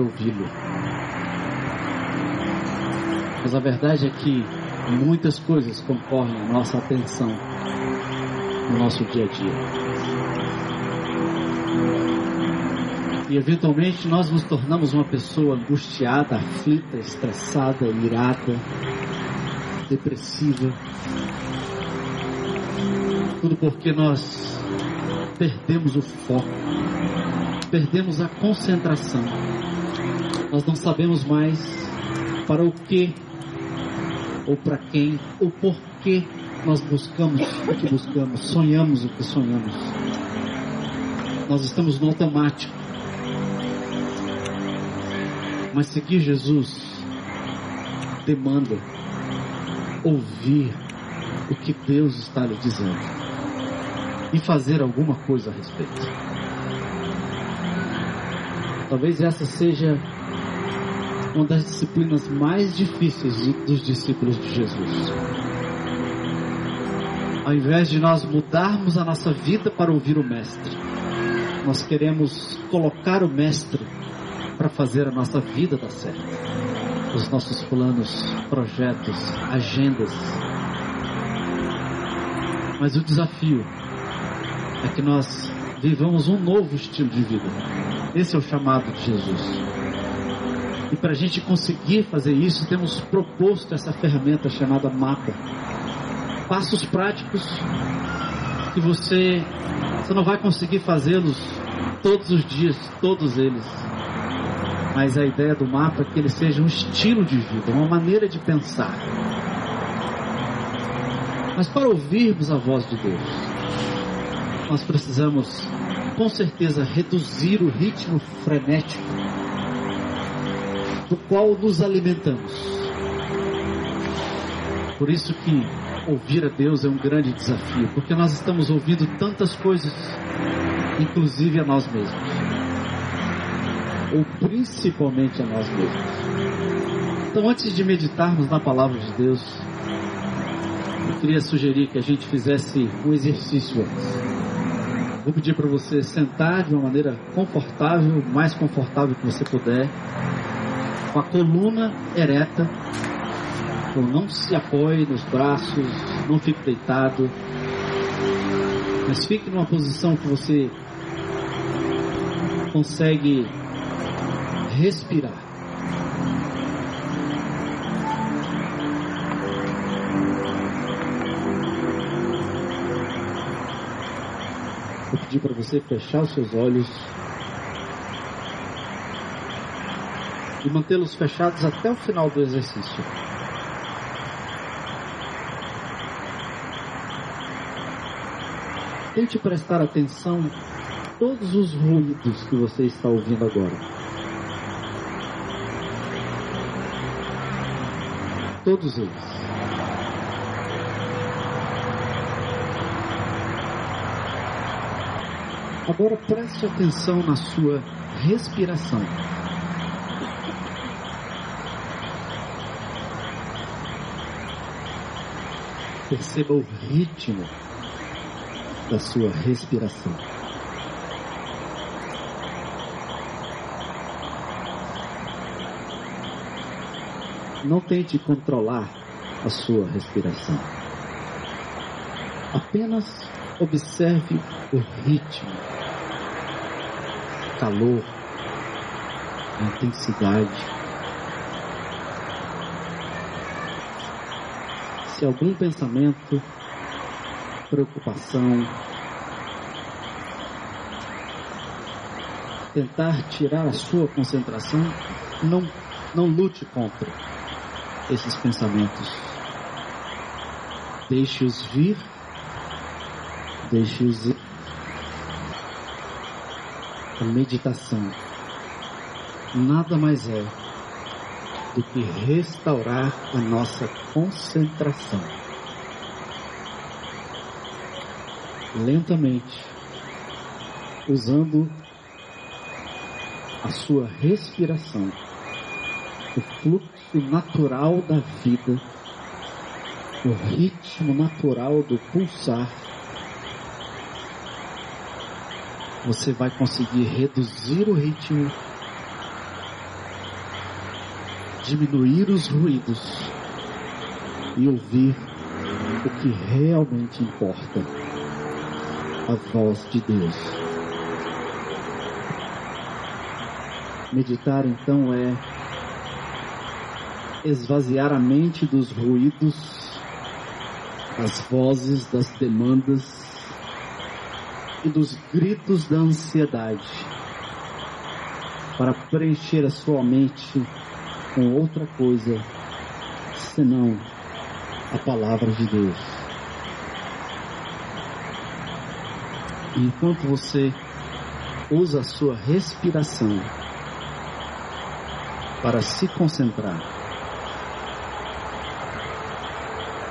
a ouvi-lo. Mas a verdade é que muitas coisas concorrem à nossa atenção no nosso dia a dia. E eventualmente nós nos tornamos uma pessoa angustiada, aflita, estressada, irada, depressiva. Tudo porque nós perdemos o foco, perdemos a concentração. Nós não sabemos mais para o que, ou para quem, ou por que nós buscamos o que buscamos, sonhamos o que sonhamos. Nós estamos no automático. Mas seguir Jesus demanda ouvir o que Deus está lhe dizendo e fazer alguma coisa a respeito. Talvez essa seja uma das disciplinas mais difíceis dos discípulos de Jesus. Ao invés de nós mudarmos a nossa vida para ouvir o Mestre, nós queremos colocar o Mestre para fazer a nossa vida dar certo. Os nossos planos, projetos, agendas. Mas o desafio é que nós vivamos um novo estilo de vida. Esse é o chamado de Jesus. E para a gente conseguir fazer isso, temos proposto essa ferramenta chamada mapa. Passos práticos que você, você não vai conseguir fazê-los todos os dias, todos eles. Mas a ideia do mapa é que ele seja um estilo de vida, uma maneira de pensar. Mas para ouvirmos a voz de Deus, nós precisamos, com certeza, reduzir o ritmo frenético do qual nos alimentamos. Por isso que ouvir a Deus é um grande desafio, porque nós estamos ouvindo tantas coisas, inclusive a nós mesmos, ou principalmente a nós mesmos. Então, antes de meditarmos na palavra de Deus, eu queria sugerir que a gente fizesse um exercício antes. Vou pedir para você sentar de uma maneira confortável, mais confortável que você puder, com a coluna ereta, então não se apoie nos braços, não fique deitado, mas fique numa posição que você consegue respirar. Vou pedir para você fechar os seus olhos e mantê-los fechados até o final do exercício. Tente prestar atenção em todos os ruídos que você está ouvindo agora. Todos eles. Agora preste atenção na sua respiração. Perceba o ritmo da sua respiração. Não tente controlar a sua respiração. Apenas observe o ritmo, calor, intensidade. Algum pensamento, preocupação, tentar tirar a sua concentração, não, não lute contra esses pensamentos. Deixe-os vir, deixe-os ir. A meditação nada mais é do que restaurar a nossa concentração. Lentamente, usando a sua respiração, o fluxo natural da vida, o ritmo natural do pulsar, você vai conseguir reduzir o ritmo, diminuir os ruídos e ouvir o que realmente importa a voz de Deus. Meditar então é esvaziar a mente dos ruídos, das vozes, das demandas e dos gritos da ansiedade, para preencher a sua mente com outra coisa senão a palavra de Deus. Enquanto você usa a sua respiração para se concentrar,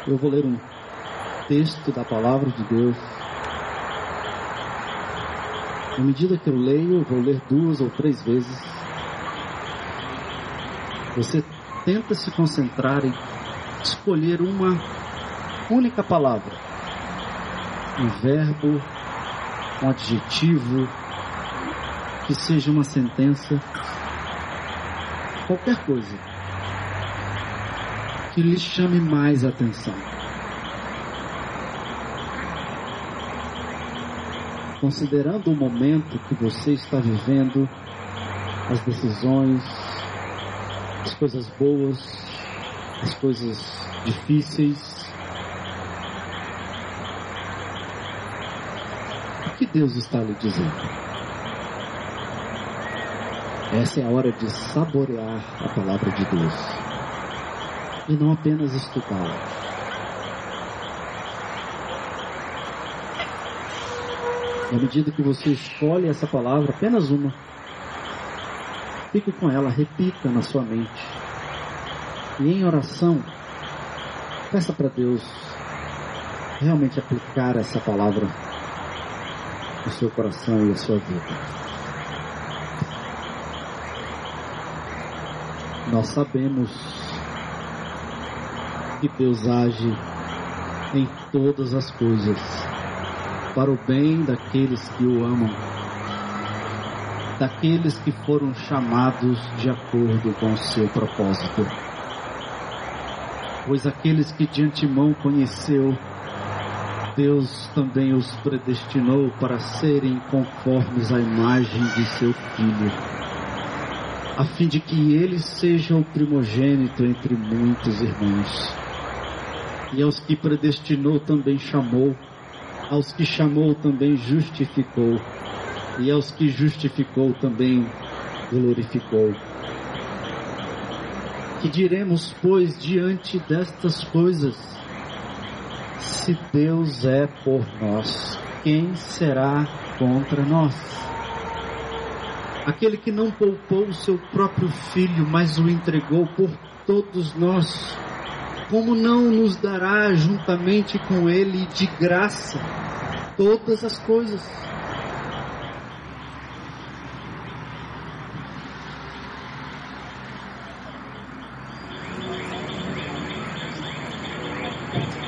eu vou ler um texto da palavra de Deus. À medida que eu leio, eu vou ler duas ou três vezes. Você tenta se concentrar em escolher uma única palavra, um verbo, um adjetivo, que seja uma sentença, qualquer coisa que lhe chame mais atenção. Considerando o momento que você está vivendo, as decisões, as coisas boas, as coisas difíceis. O que Deus está lhe dizendo? Essa é a hora de saborear a palavra de Deus e não apenas estudá-la. Na medida que você escolhe essa palavra, apenas uma, fique com ela, repita na sua mente. E em oração, peça para Deus realmente aplicar essa palavra no seu coração e a sua vida. Nós sabemos que Deus age em todas as coisas para o bem daqueles que o amam, daqueles que foram chamados de acordo com o seu propósito. Pois aqueles que de antemão conheceu, Deus também os predestinou para serem conformes à imagem de seu Filho, a fim de que ele seja o primogênito entre muitos irmãos. E aos que predestinou também chamou, aos que chamou também justificou, e aos que justificou também glorificou. Que diremos, pois, diante destas coisas? Se Deus é por nós, quem será contra nós? Aquele que não poupou o seu próprio filho, mas o entregou por todos nós, como não nos dará juntamente com ele de graça todas as coisas?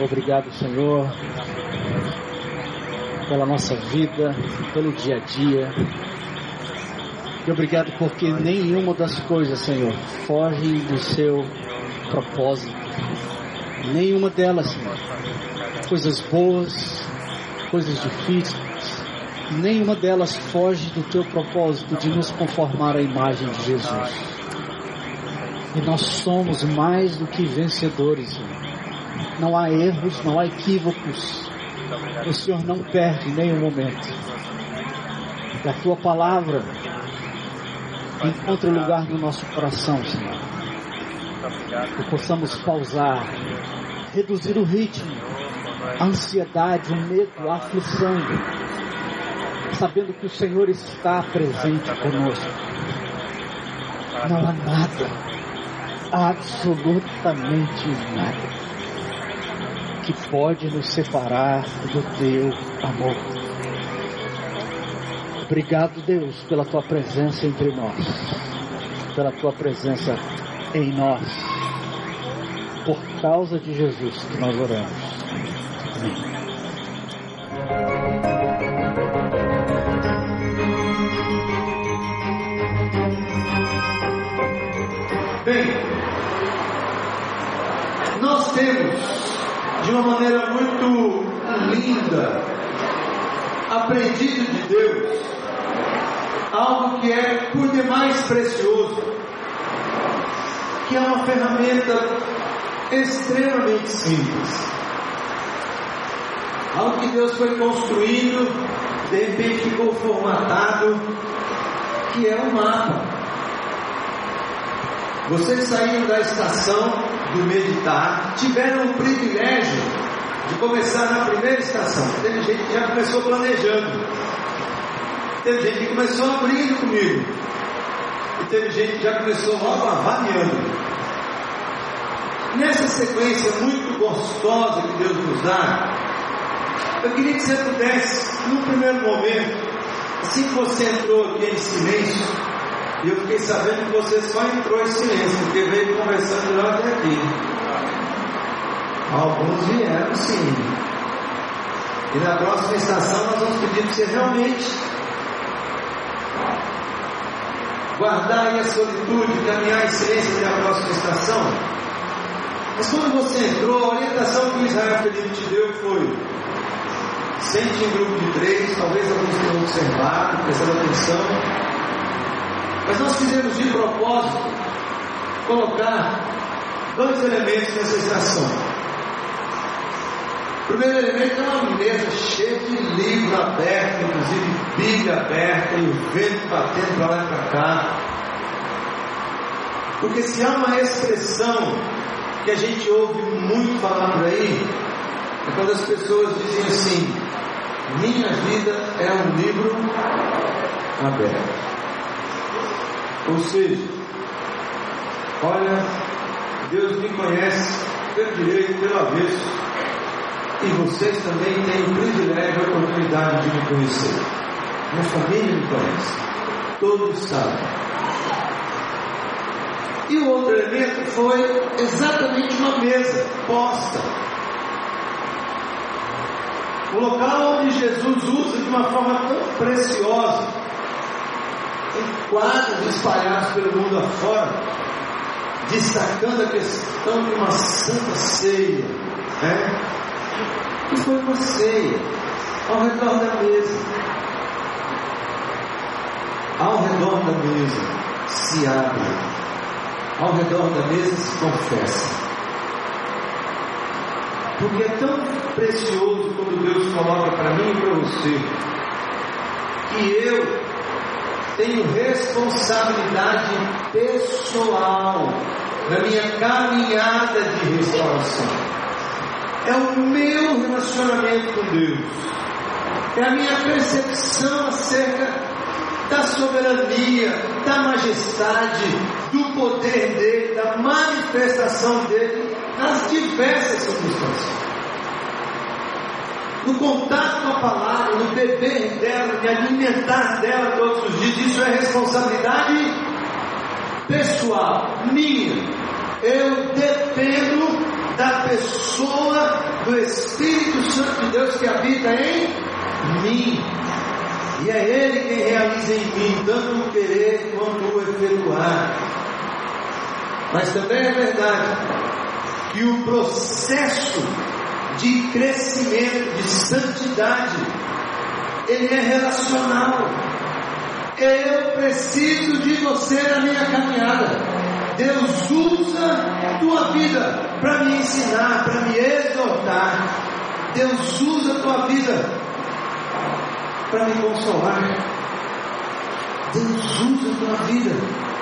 Obrigado, Senhor, pela nossa vida, pelo dia a dia. E obrigado porque nenhuma das coisas, Senhor, foge do seu propósito. Nenhuma delas, Senhor. Coisas boas, coisas difíceis, nenhuma delas foge do teu propósito de nos conformar à imagem de Jesus. E nós somos mais do que vencedores, Senhor não há erros, não há equívocos. O Senhor não perde nenhum momento. Que a tua palavra encontre lugar no nosso coração, Senhor. Que possamos pausar, reduzir o ritmo, a ansiedade, o medo, a aflição, sabendo que o Senhor está presente conosco. Não há nada, absolutamente nada que pode nos separar do teu amor. Obrigado, Deus, pela tua presença entre nós, pela tua presença em nós. Por causa de Jesus que nós oramos. Amém. De uma maneira muito linda, aprendido de Deus, algo que é por demais precioso, que é uma ferramenta extremamente simples. Algo que Deus foi construindo, de repente ficou formatado, que é um mapa. Vocês saíram da estação do meditar, tiveram o privilégio de começar na primeira estação. Teve gente que já começou planejando. Teve gente que começou abrindo comigo. E teve gente que já começou logo avaliando. Nessa sequência muito gostosa que Deus nos dá, eu queria que você pudesse, num primeiro momento, assim que você entrou aqui em silêncio, e eu fiquei sabendo que você só entrou em silêncio, porque veio conversando lá até aqui. Alguns vieram sim. E na próxima estação nós vamos pedir para você realmente guardar aí a solitude, caminhar em silêncio até a próxima estação. Mas quando você entrou, a orientação que Israel Felipe te deu foi sente em grupo de três, talvez alguns tenham observado, prestando atenção. Mas nós fizemos de propósito colocar dois elementos nessa estação. O primeiro elemento é uma mesa cheia de livro aberto, inclusive Bíblia aberta e o vento batendo para lá e para cá. Porque se há uma expressão que a gente ouve muito falar por aí, é quando as pessoas dizem assim: minha vida é um livro aberto. Ou seja, olha, Deus me conhece pelo direito, pelo avesso, e vocês também têm o privilégio e a oportunidade de me conhecer. Minha família me conhece, todos sabem. E o outro elemento foi exatamente uma mesa posta o local onde Jesus usa de uma forma tão preciosa, em quadros espalhados pelo mundo afora, destacando a questão de uma santa ceia, né? que foi uma ceia ao redor da mesa. Ao redor da mesa se abre, ao redor da mesa se confessa. Porque é tão precioso quando Deus coloca para mim e para você que eu tenho responsabilidade pessoal na minha caminhada de restauração. É o meu relacionamento com Deus. É a minha percepção acerca da soberania, da majestade, do poder dele, da manifestação dele nas diversas circunstâncias. No contato com a palavra, no beber dela, me alimentar dela todos os dias, isso é responsabilidade pessoal, minha. Eu dependo da pessoa do Espírito Santo de Deus que habita em mim. E é Ele quem realiza em mim, tanto o querer quanto o efetuar. Mas também é verdade que o processo de crescimento, de santidade, ele é relacional. Eu preciso de você na minha caminhada. Deus usa tua vida para me ensinar, para me exortar. Deus usa tua vida para me consolar. Deus usa tua vida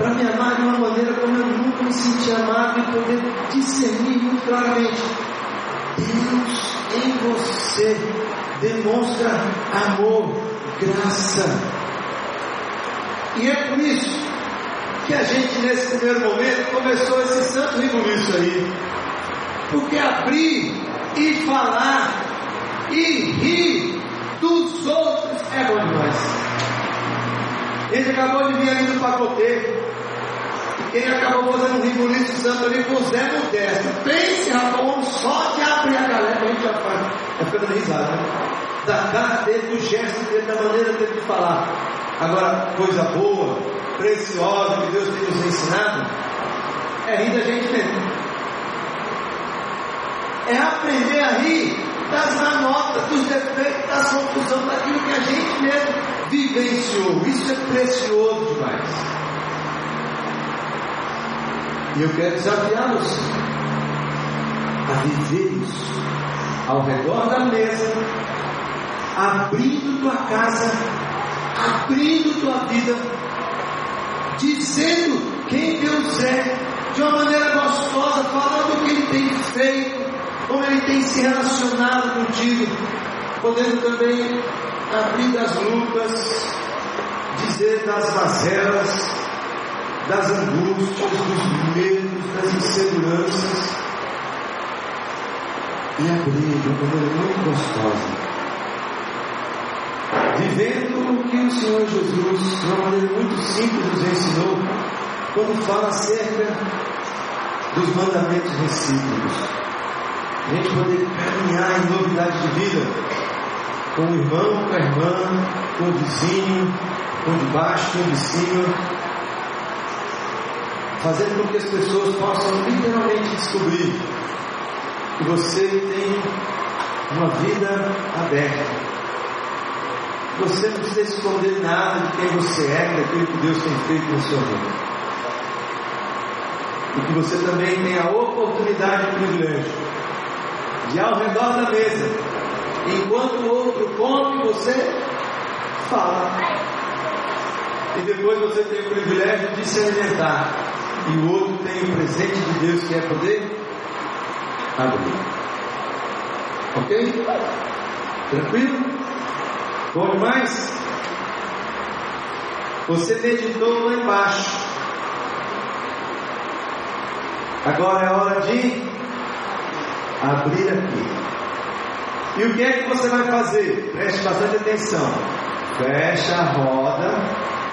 para me amar de uma maneira como eu nunca me senti amado e poder discernir muito claramente. Deus em você demonstra amor, graça. E é por isso que a gente, nesse primeiro momento, começou esse santo rebuliço aí. Porque abrir e falar e rir dos outros é bom demais. Ele acabou de vir ali do pacoteiro quem acabou fazendo um ribuliço santo ali com Zé Modesto. Pense, rapaz, só de abrir a galera, a gente já faz. Tá ficando risada, né? Da cara dele, do gesto dele, da maneira dele de falar. Agora, coisa boa, preciosa que Deus tem nos ensinado, é rir da gente mesmo. É aprender a rir das manotas, dos defeitos, da confusão, daquilo que a gente mesmo vivenciou. Isso é precioso demais. E eu quero desafiá-los a viver isso ao redor da mesa, abrindo tua casa, abrindo tua vida, dizendo quem Deus é, de uma maneira gostosa, falando o que Ele tem feito, como Ele tem se relacionado contigo, podendo também abrir das lutas, dizer das mazelas, das angústias, dos medos, das inseguranças, e abrir de uma maneira muito gostosa. Vivendo o que o Senhor Jesus, de uma maneira muito simples, nos ensinou, quando fala acerca dos mandamentos recíprocos. A gente poder caminhar em novidade de vida com o irmão, com a irmã, com o vizinho, com o de baixo, com o de cima, fazendo com que as pessoas possam literalmente descobrir que você tem uma vida aberta. Você não precisa esconder nada de quem você é, daquilo que Deus tem feito no seu vida e que você também tenha a oportunidade e privilégio de ao redor da mesa, enquanto o outro come, você fala. E depois você tem o privilégio de se alimentar. E o outro tem o presente de Deus que é poder abrir. Ok? Tranquilo? Bom demais? Você meditou lá embaixo. Agora é hora de abrir aqui. E o que é que você vai fazer? Preste bastante atenção. Fecha a roda,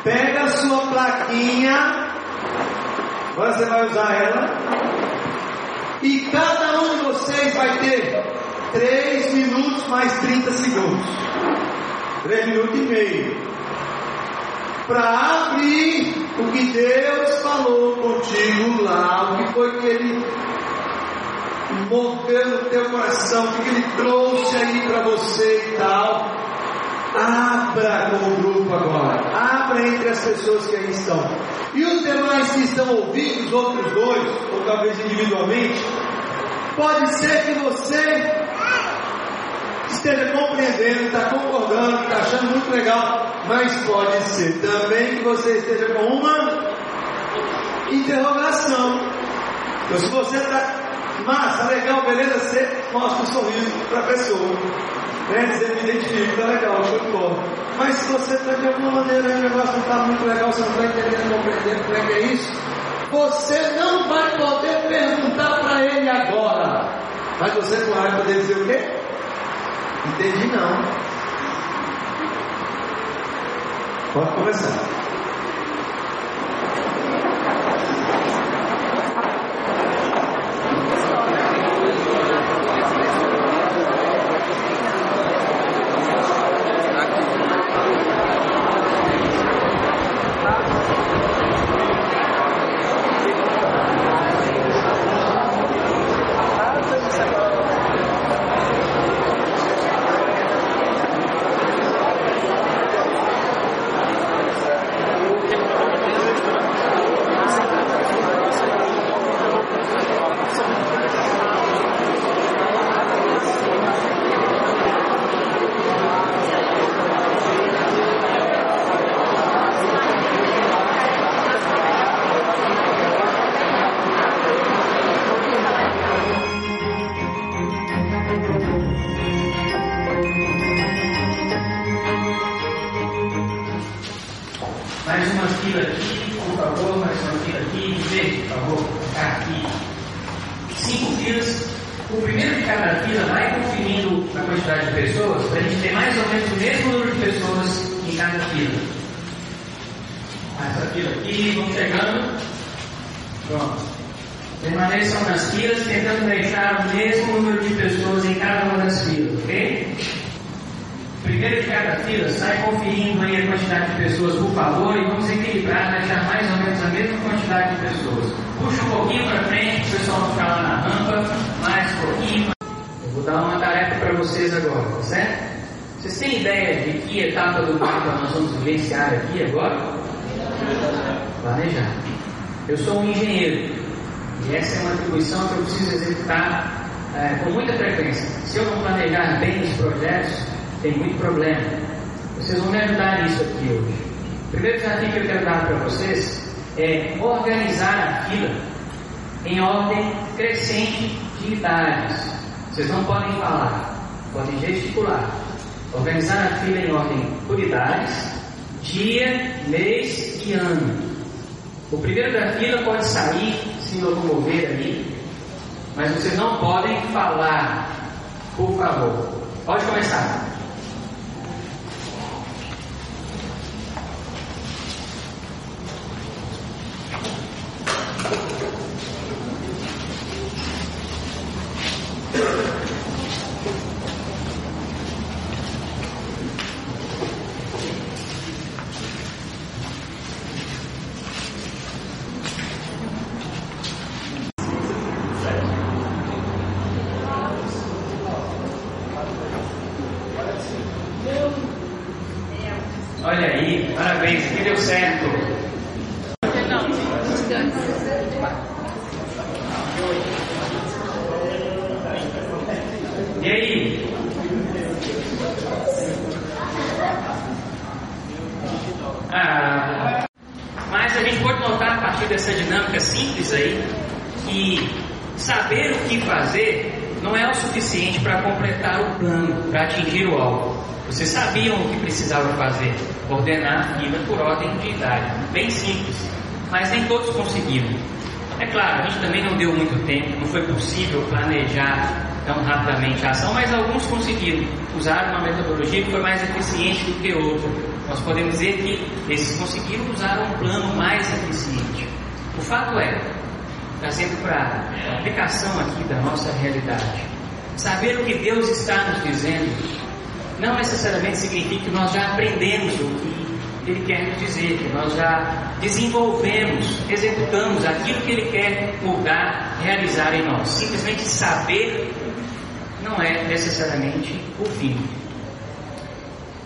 pega a sua plaquinha, agora você vai usar ela, e cada um de vocês vai ter 3 minutos mais 30 segundos. 3 minutos e meio. Para abrir o que Deus falou contigo lá, o que foi que Ele moveu no teu coração, o que Ele trouxe aí para você e tal. Abra como grupo agora, abra entre as pessoas que aí estão. E os demais que estão ouvindo, os outros dois, ou talvez individualmente, pode ser que você esteja compreendendo, está concordando, está achando muito legal, mas pode ser também que você esteja com uma interrogação. Então, se você está massa, legal, beleza, você mostra um sorriso para a pessoa. Né? Dizer, me identifico, está legal, show de bola. Mas se você está de alguma maneira, o negócio não está muito legal, você não está entendendo, compreendendo como é que é isso, você não vai poder perguntar para ele agora. Mas você não vai poder dizer o quê? Entendi não. Pode começar. Aqui agora? Planejar. Eu sou um engenheiro e essa é uma atribuição que eu preciso executar é, com muita frequência. Se eu não planejar bem os projetos, tem muito problema. Vocês vão me ajudar nisso aqui hoje. O primeiro desafio que eu quero dar para vocês é organizar a fila em ordem crescente de idades. Vocês não podem falar, podem gesticular. Organizar a fila em ordem por idades, dia, mês e ano. O primeiro da fila pode sair, se locomover ali, mas vocês não podem falar, por favor. Pode começar. Olha aí, parabéns, aqui deu certo. E aí? Ah, mas a gente pode notar a partir dessa dinâmica simples aí que saber o que fazer não é o suficiente para completar o plano, para atingir o alvo. Vocês sabiam o que precisavam fazer, ordenar a fila por ordem de idade, bem simples, mas nem todos conseguiram. É claro, a gente também não deu muito tempo, não foi possível planejar tão rapidamente a ação, mas alguns conseguiram. Usaram uma metodologia que foi mais eficiente do que outra. Nós podemos dizer que esses conseguiram usar um plano mais eficiente. O fato é, trazendo para a aplicação aqui da nossa realidade, saber o que Deus está nos dizendo não necessariamente significa que nós já aprendemos o que Ele quer nos dizer, que nós já desenvolvemos, executamos aquilo que Ele quer mudar, realizar em nós. Simplesmente saber não é necessariamente o fim.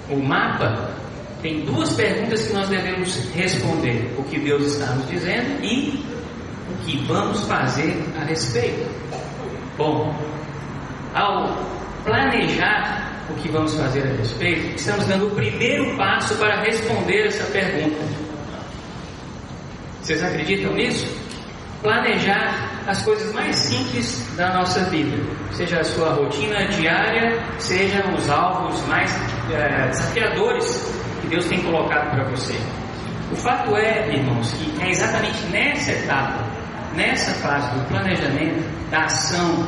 O mapa tem duas perguntas que nós devemos responder: o que Deus está nos dizendo e o que vamos fazer a respeito. Bom, ao planejar o que vamos fazer a respeito, estamos dando o primeiro passo para responder essa pergunta. Vocês acreditam nisso? Planejar as coisas mais simples da nossa vida, seja a sua rotina diária, sejam os alvos mais é, desafiadores que Deus tem colocado para você. O fato é, irmãos, que é exatamente nessa etapa, nessa fase do planejamento, da ação,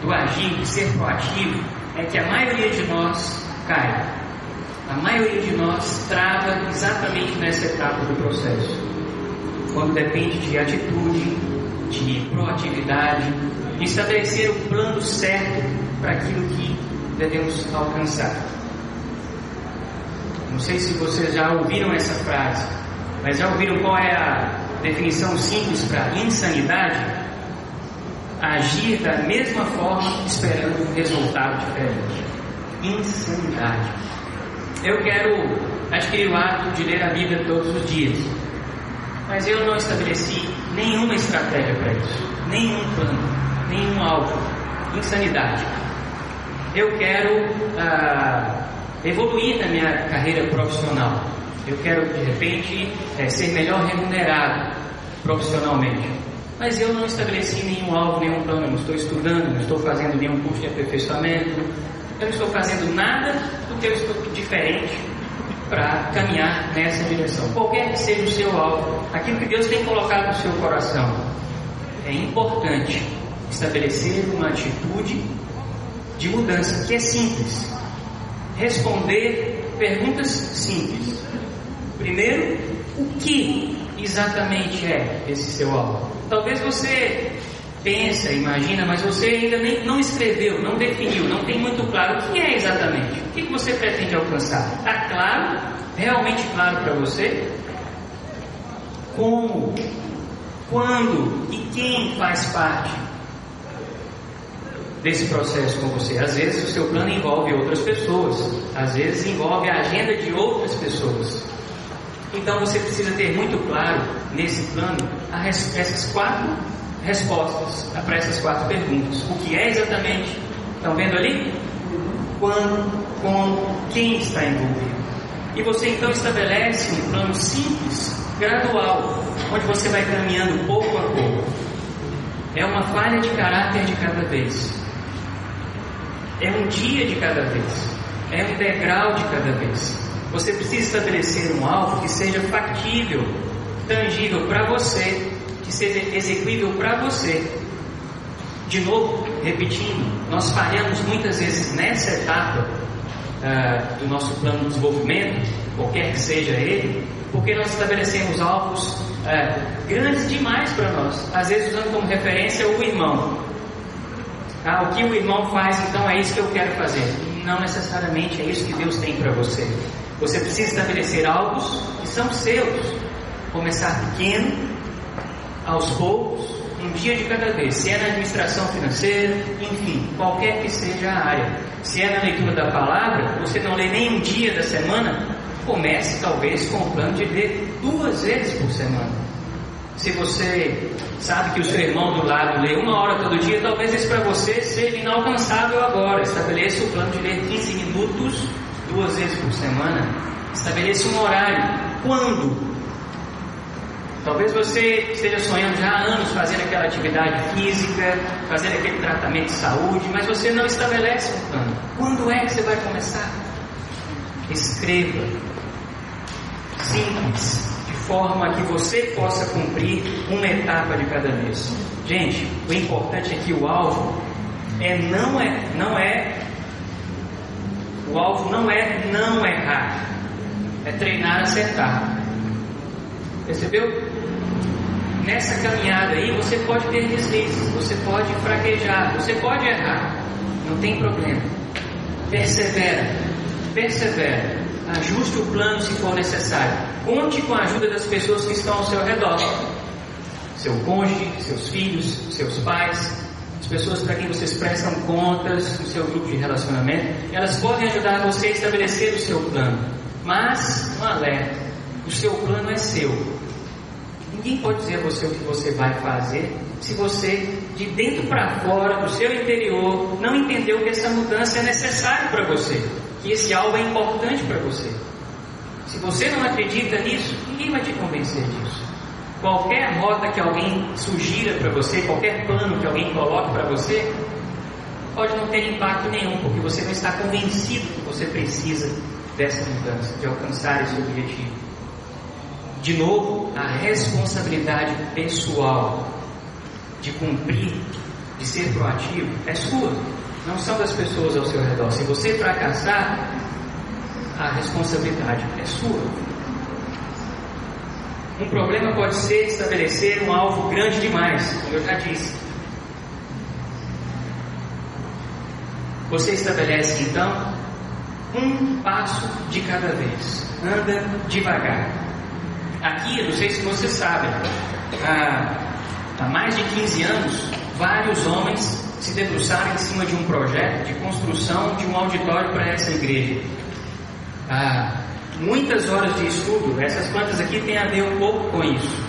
do agir, de ser proativo, é que a maioria de nós cai. A maioria de nós trava exatamente nessa etapa do processo. Quando depende de atitude, de proatividade, de estabelecer o plano certo para aquilo que devemos alcançar. Não sei se vocês já ouviram essa frase, mas já ouviram qual é a definição simples para insanidade? agir da mesma forma esperando um resultado diferente. Insanidade. Eu quero adquirir o hábito de ler a Bíblia todos os dias, mas eu não estabeleci nenhuma estratégia para isso, nenhum plano, nenhum alvo. Insanidade. Eu quero ah, evoluir na minha carreira profissional. Eu quero, de repente, é, ser melhor remunerado profissionalmente mas eu não estabeleci nenhum alvo, nenhum plano, eu não estou estudando, não estou fazendo nenhum curso de aperfeiçoamento, eu não estou fazendo nada do que eu estou diferente para caminhar nessa direção. Qualquer que seja o seu alvo, aquilo que Deus tem colocado no seu coração, é importante estabelecer uma atitude de mudança que é simples. Responder perguntas simples. Primeiro, o que exatamente é esse seu alvo? Talvez você pensa, imagina, mas você ainda nem, não escreveu, não definiu, não tem muito claro o que é exatamente. O que você pretende alcançar? Está claro? Realmente claro para você? Como? Quando? E quem faz parte desse processo com você? Às vezes o seu plano envolve outras pessoas, às vezes envolve a agenda de outras pessoas. Então você precisa ter muito claro nesse plano essas quatro respostas para essas quatro perguntas. O que é exatamente? Estão vendo ali? Quando, como, quem está envolvido. E você então estabelece um plano simples, gradual, onde você vai caminhando pouco a pouco. É uma falha de caráter de cada vez. É um dia de cada vez. É um degrau de cada vez. Você precisa estabelecer um alvo que seja factível, tangível para você que seja execuível para você. De novo, repetindo, nós falhamos muitas vezes nessa etapa uh, do nosso plano de desenvolvimento, qualquer que seja ele, porque nós estabelecemos alvos uh, grandes demais para nós, às vezes usando como referência o irmão. Ah, o que o irmão faz, então é isso que eu quero fazer. Não necessariamente é isso que Deus tem para você. Você precisa estabelecer alvos que são seus. Começar pequeno aos poucos, um dia de cada vez. Se é na administração financeira, enfim, qualquer que seja a área. Se é na leitura da palavra, você não lê nem um dia da semana, comece talvez com o plano de ler duas vezes por semana. Se você sabe que o seu irmão do lado lê uma hora todo dia, talvez isso para você seja inalcançável agora. Estabeleça o plano de ler 15 minutos duas vezes por semana. Estabeleça um horário. Quando? Talvez você esteja sonhando já há anos fazer aquela atividade física, fazer aquele tratamento de saúde, mas você não estabelece um plano. Quando é que você vai começar? Escreva. Simples, de forma que você possa cumprir uma etapa de cada mês. Gente, o importante é que o alvo é não é não é o alvo não é não errar, é treinar acertar. Percebeu? Nessa caminhada aí você pode ter deslizes, você pode fraquejar, você pode errar, não tem problema. Persevera, persevera, ajuste o plano se for necessário. Conte com a ajuda das pessoas que estão ao seu redor, seu cônjuge, seus filhos, seus pais, as pessoas para quem vocês prestam contas no seu grupo de relacionamento, elas podem ajudar você a estabelecer o seu plano. Mas, um alerta, o seu plano é seu, Ninguém pode dizer a você o que você vai fazer se você, de dentro para fora, do seu interior, não entendeu que essa mudança é necessária para você, que esse algo é importante para você. Se você não acredita nisso, ninguém vai te convencer disso. Qualquer rota que alguém sugira para você, qualquer plano que alguém coloque para você, pode não ter impacto nenhum, porque você não está convencido que você precisa dessa mudança, de alcançar esse objetivo. De novo, a responsabilidade pessoal de cumprir, de ser proativo, é sua, não são das pessoas ao seu redor. Se você fracassar, a responsabilidade é sua. Um problema pode ser estabelecer um alvo grande demais, como eu já disse. Você estabelece então um passo de cada vez, anda devagar. Aqui, não sei se você sabe, há, há mais de 15 anos, vários homens se debruçaram em cima de um projeto de construção de um auditório para essa igreja. Muitas horas de estudo, essas plantas aqui têm a ver um pouco com isso.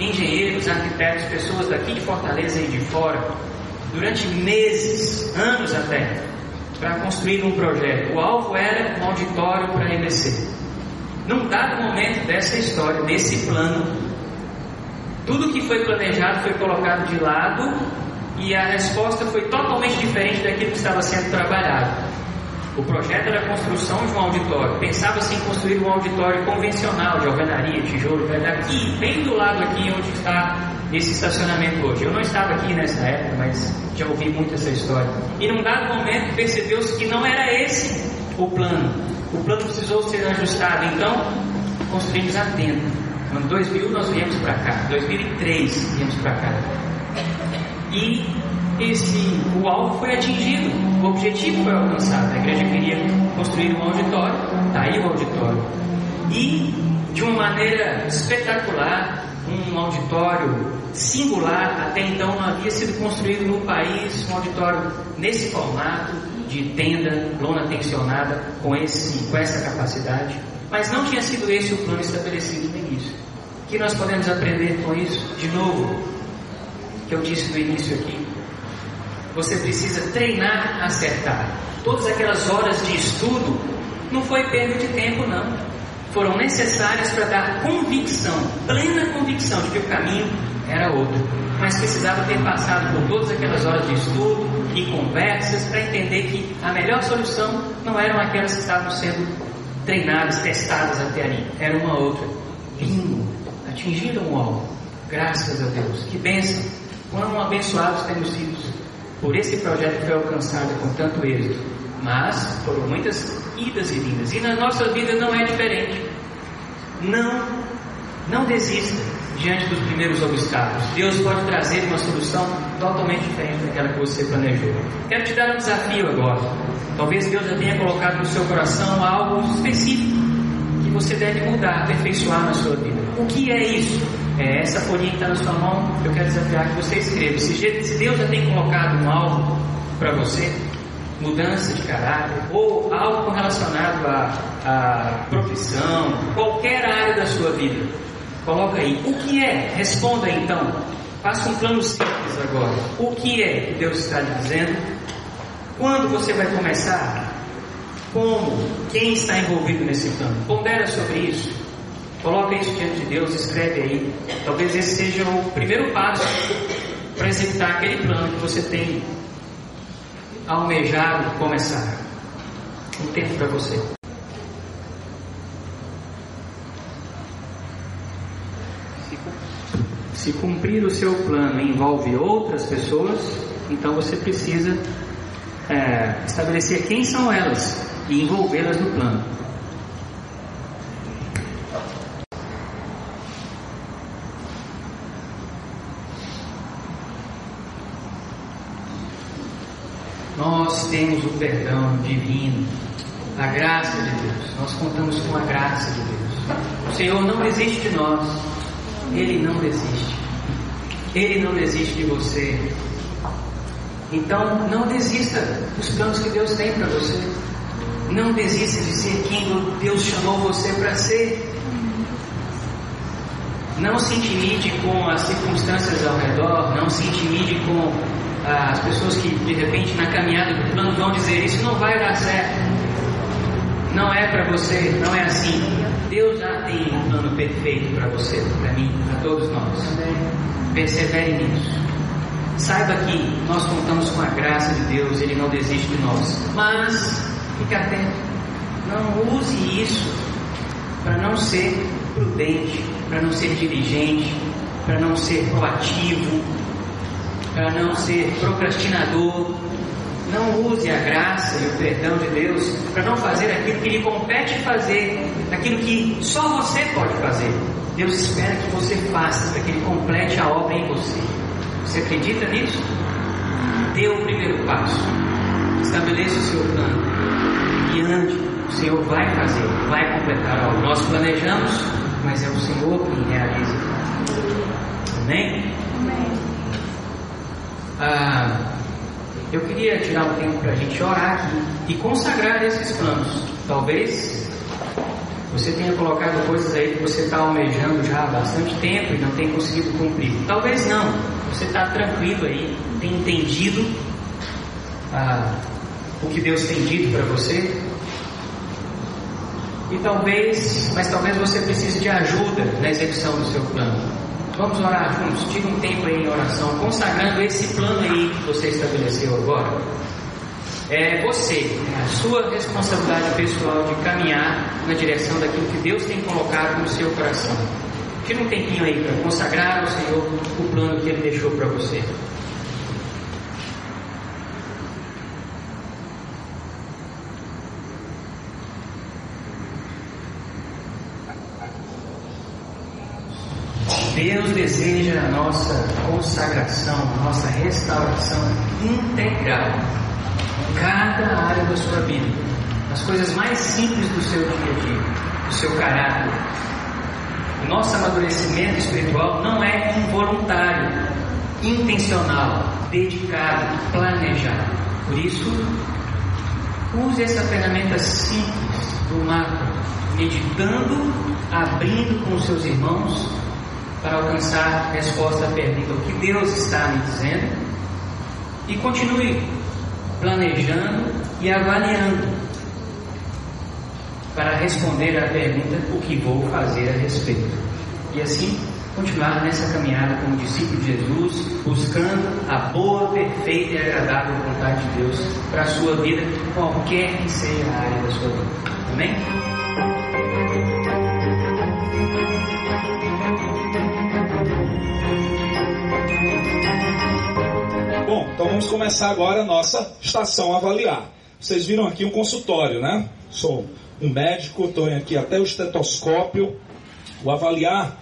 Engenheiros, arquitetos, pessoas daqui de Fortaleza e de fora, durante meses, anos até, para construir um projeto. O alvo era um auditório para a EBC. Num dado momento dessa história, desse plano, tudo que foi planejado foi colocado de lado e a resposta foi totalmente diferente daquilo que estava sendo trabalhado. O projeto era a construção de um auditório. Pensava-se em construir um auditório convencional, de alvenaria, tijolo, aqui, bem do lado aqui onde está esse estacionamento hoje. Eu não estava aqui nessa época, mas já ouvi muito essa história. E num dado momento percebeu-se que não era esse o plano. O plano precisou ser ajustado, então construímos a tenda. No ano 2000 nós viemos para cá, 2003 viemos para cá. E esse, o alvo foi atingido, o objetivo foi alcançado. A igreja queria construir um auditório, está aí o auditório. E de uma maneira espetacular, um auditório singular, até então não havia sido construído no país um auditório nesse formato, de tenda, lona tensionada, com, esse, com essa capacidade. Mas não tinha sido esse o plano estabelecido no início. O que nós podemos aprender com isso? De novo, que eu disse no início aqui, você precisa treinar, acertar. Todas aquelas horas de estudo não foi perda de tempo, não. Foram necessárias para dar convicção, plena convicção de que o caminho era outro. Mas precisava ter passado por todas aquelas horas de estudo e conversas para entender que a melhor solução não eram aquelas que estavam sendo treinadas, testadas até ali. Era uma outra. Bingo! Atingiram o alvo. Graças a Deus. Que bênção! Quão abençoados temos sido por esse projeto que foi alcançado com tanto êxito. Mas foram muitas idas e vindas. E na nossa vida não é diferente. Não, não desista diante dos primeiros obstáculos. Deus pode trazer uma solução totalmente diferente daquela que você planejou. Quero te dar um desafio agora. Talvez Deus já tenha colocado no seu coração algo específico que você deve mudar, aperfeiçoar na sua vida. O que é isso? É essa folhinha que está na sua mão, eu quero desafiar que você escreva. Se Deus já tem colocado um alvo para você, mudança de caráter, ou algo relacionado à, à profissão, qualquer área da sua vida, coloca aí. O que é? Responda então. Faça um plano simples agora. O que é que Deus está lhe dizendo? Quando você vai começar? Como? Quem está envolvido nesse plano? Pondera sobre isso. Coloca isso diante de Deus, escreve aí. Talvez esse seja o primeiro passo para executar aquele plano que você tem almejado começar. Um tempo para você. Se cumprir o seu plano envolve outras pessoas, então você precisa é, estabelecer quem são elas e envolvê-las no plano. Nós temos o perdão divino, a graça de Deus. Nós contamos com a graça de Deus. O Senhor não desiste de nós. Ele não desiste. Ele não desiste de você. Então, não desista dos planos que Deus tem para você. Não desista de ser quem Deus chamou você para ser. Não se intimide com as circunstâncias ao redor, não se intimide com as pessoas que de repente na caminhada do plano vão dizer isso não vai dar certo. Não é para você, não é assim. Deus já tem um plano perfeito para você, para mim, para todos nós. Persevere nisso. Saiba que nós contamos com a graça de Deus, Ele não desiste de nós. Mas fique atento. Não use isso para não ser prudente, para não ser diligente, para não ser proativo, para não ser procrastinador. Não use a graça e o perdão de Deus para não fazer aquilo que lhe compete fazer, aquilo que só você pode fazer. Deus espera que você faça para que Ele complete a obra em você. Você acredita nisso? Dê o primeiro passo. Estabeleça o seu plano. E ande. O Senhor vai fazer, vai completar a obra. Nós planejamos, mas é o Senhor quem realiza. Amém? Amém. Ah, eu queria tirar um tempo para a gente orar aqui e consagrar esses planos. Talvez você tenha colocado coisas aí que você está almejando já há bastante tempo e não tem conseguido cumprir. Talvez não. Você está tranquilo aí, tem entendido ah, o que Deus tem dito para você. E talvez, mas talvez você precise de ajuda na execução do seu plano. Vamos orar juntos. Tira um tempo aí em oração, consagrando esse plano aí que você estabeleceu agora. É você, é a sua responsabilidade pessoal de caminhar na direção daquilo que Deus tem colocado no seu coração. Tira um tempinho aí para consagrar ao Senhor o plano que Ele deixou para você. Deus deseja a nossa consagração, a nossa restauração integral. Em cada área da sua vida. As coisas mais simples do seu dia a dia, do seu caráter. O nosso amadurecimento espiritual não é involuntário, intencional, dedicado, planejado. Por isso, use essa ferramenta simples do mapa, meditando, abrindo com os seus irmãos para alcançar a resposta à pergunta: o que Deus está me dizendo? E continue planejando e avaliando para responder à pergunta: o que vou fazer a respeito? E assim continuar nessa caminhada como discípulo de Jesus, buscando a boa, perfeita e agradável vontade de Deus para a sua vida, qualquer que seja a área da sua vida. Amém? Bom, então vamos começar agora a nossa estação avaliar. Vocês viram aqui um consultório, né? Sou um médico, estou aqui até o estetoscópio. O avaliar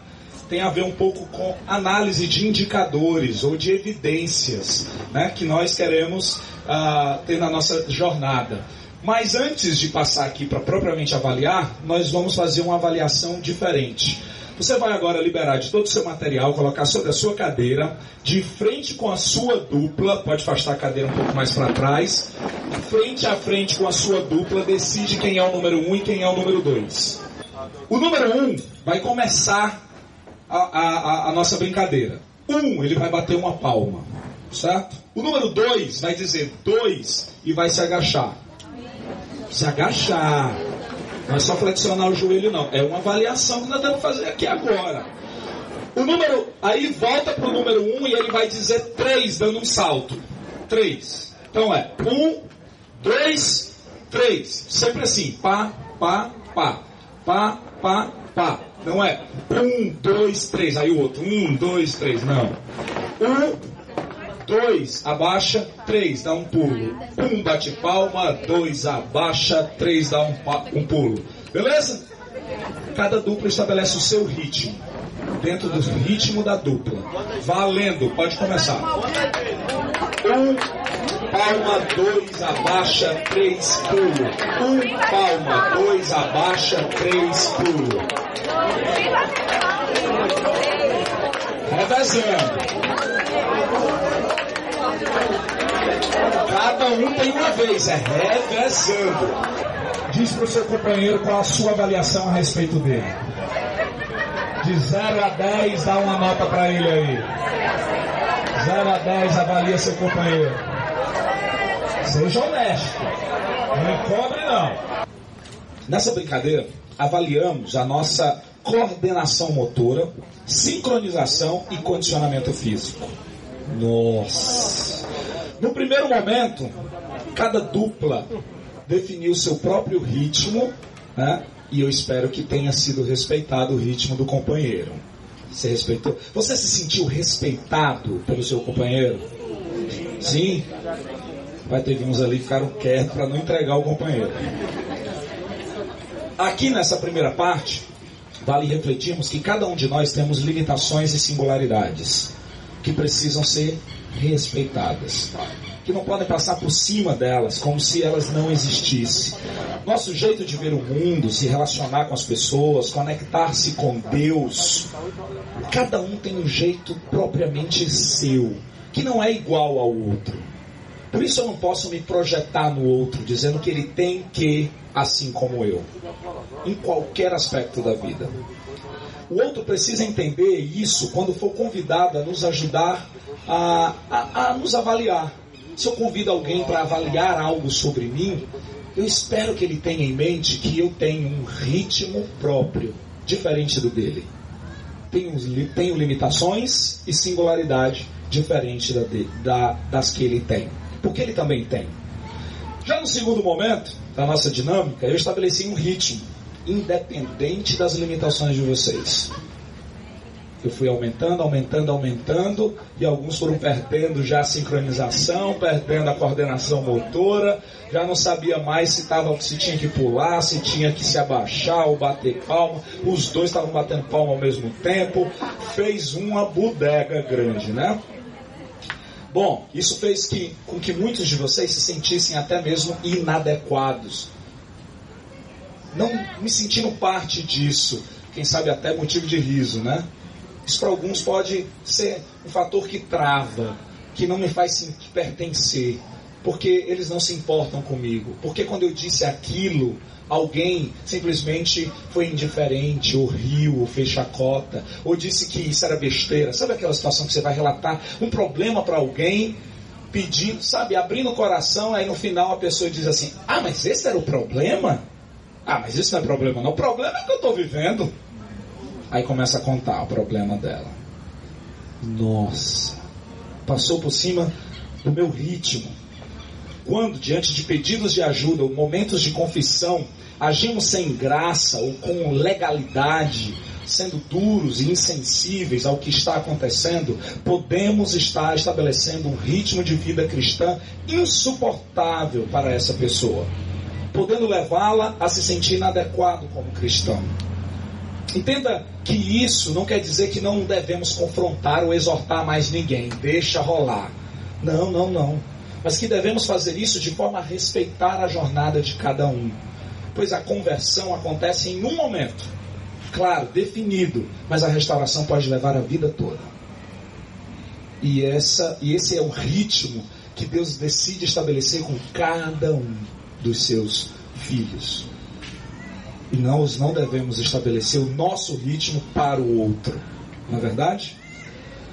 tem a ver um pouco com análise de indicadores ou de evidências né, que nós queremos uh, ter na nossa jornada. Mas antes de passar aqui para propriamente avaliar, nós vamos fazer uma avaliação diferente. Você vai agora liberar de todo o seu material, colocar sobre a sua cadeira, de frente com a sua dupla, pode afastar a cadeira um pouco mais para trás, frente a frente com a sua dupla, decide quem é o número 1 um e quem é o número 2. O número 1 um vai começar a, a, a nossa brincadeira. 1, um, ele vai bater uma palma, certo? O número 2 vai dizer 2 e vai se agachar. Se agachar. Não é só flexionar o joelho, não. É uma avaliação que nós temos que fazer aqui agora. O número. Aí volta para o número 1 um, e ele vai dizer 3, dando um salto. 3. Então é 1, 2, 3. Sempre assim. Pá, pá, pá. Pá, pá, pá. Não é 1, 2, 3. Aí o outro. 1, 2, 3. Não. 1, 2, abaixa, 3, dá um pulo. 1 bate palma, 2 abaixa, 3 dá um, um pulo. Beleza? Cada dupla estabelece o seu ritmo. Dentro do ritmo da dupla. Valendo, pode começar. 1, palma, 2 abaixa, 3 pulo. 1 palma, 2 abaixa, 3 pulo. Revezando. Cada um tem uma vez, é revezando. Diz para o seu companheiro qual a sua avaliação a respeito dele. De 0 a 10, dá uma nota para ele aí. 0 a 10, avalia seu companheiro. Seja honesto. Não cobre não. Nessa brincadeira, avaliamos a nossa coordenação motora, sincronização e condicionamento físico. Nossa! No primeiro momento, cada dupla definiu seu próprio ritmo, né? E eu espero que tenha sido respeitado o ritmo do companheiro. Você respeitou? Você se sentiu respeitado pelo seu companheiro? Sim? Vai ter uns ali que ficaram quietos para não entregar o companheiro. Aqui nessa primeira parte, vale refletirmos que cada um de nós temos limitações e singularidades que precisam ser respeitadas, que não podem passar por cima delas como se elas não existissem. Nosso jeito de ver o mundo, se relacionar com as pessoas, conectar-se com Deus, cada um tem um jeito propriamente seu, que não é igual ao outro. Por isso eu não posso me projetar no outro, dizendo que ele tem que, assim como eu, em qualquer aspecto da vida. O outro precisa entender isso quando for convidado a nos ajudar a, a, a nos avaliar. Se eu convido alguém para avaliar algo sobre mim, eu espero que ele tenha em mente que eu tenho um ritmo próprio, diferente do dele. Tenho, tenho limitações e singularidade diferente da, da, das que ele tem. Porque ele também tem. Já no segundo momento da nossa dinâmica, eu estabeleci um ritmo independente das limitações de vocês. Eu fui aumentando, aumentando, aumentando, e alguns foram perdendo já a sincronização, perdendo a coordenação motora, já não sabia mais se, tava, se tinha que pular, se tinha que se abaixar ou bater palma. Os dois estavam batendo palma ao mesmo tempo. Fez uma bodega grande, né? Bom, isso fez que, com que muitos de vocês se sentissem até mesmo inadequados. Não me sentindo parte disso, quem sabe até motivo de riso, né? Isso para alguns pode ser um fator que trava, que não me faz pertencer, porque eles não se importam comigo. Porque quando eu disse aquilo, alguém simplesmente foi indiferente, ou riu, ou fez chacota, ou disse que isso era besteira. Sabe aquela situação que você vai relatar um problema para alguém, pedindo, sabe, abrindo o coração, aí no final a pessoa diz assim: Ah, mas esse era o problema? Ah, mas isso não é problema, não. O problema é que eu estou vivendo. Aí começa a contar o problema dela. Nossa, passou por cima do meu ritmo. Quando, diante de pedidos de ajuda ou momentos de confissão, agimos sem graça ou com legalidade, sendo duros e insensíveis ao que está acontecendo, podemos estar estabelecendo um ritmo de vida cristã insuportável para essa pessoa, podendo levá-la a se sentir inadequado como cristão. Entenda que isso não quer dizer que não devemos confrontar ou exortar mais ninguém. Deixa rolar. Não, não, não. Mas que devemos fazer isso de forma a respeitar a jornada de cada um. Pois a conversão acontece em um momento, claro, definido, mas a restauração pode levar a vida toda. E, essa, e esse é o ritmo que Deus decide estabelecer com cada um dos seus filhos. E nós não devemos estabelecer o nosso ritmo para o outro. Não é verdade?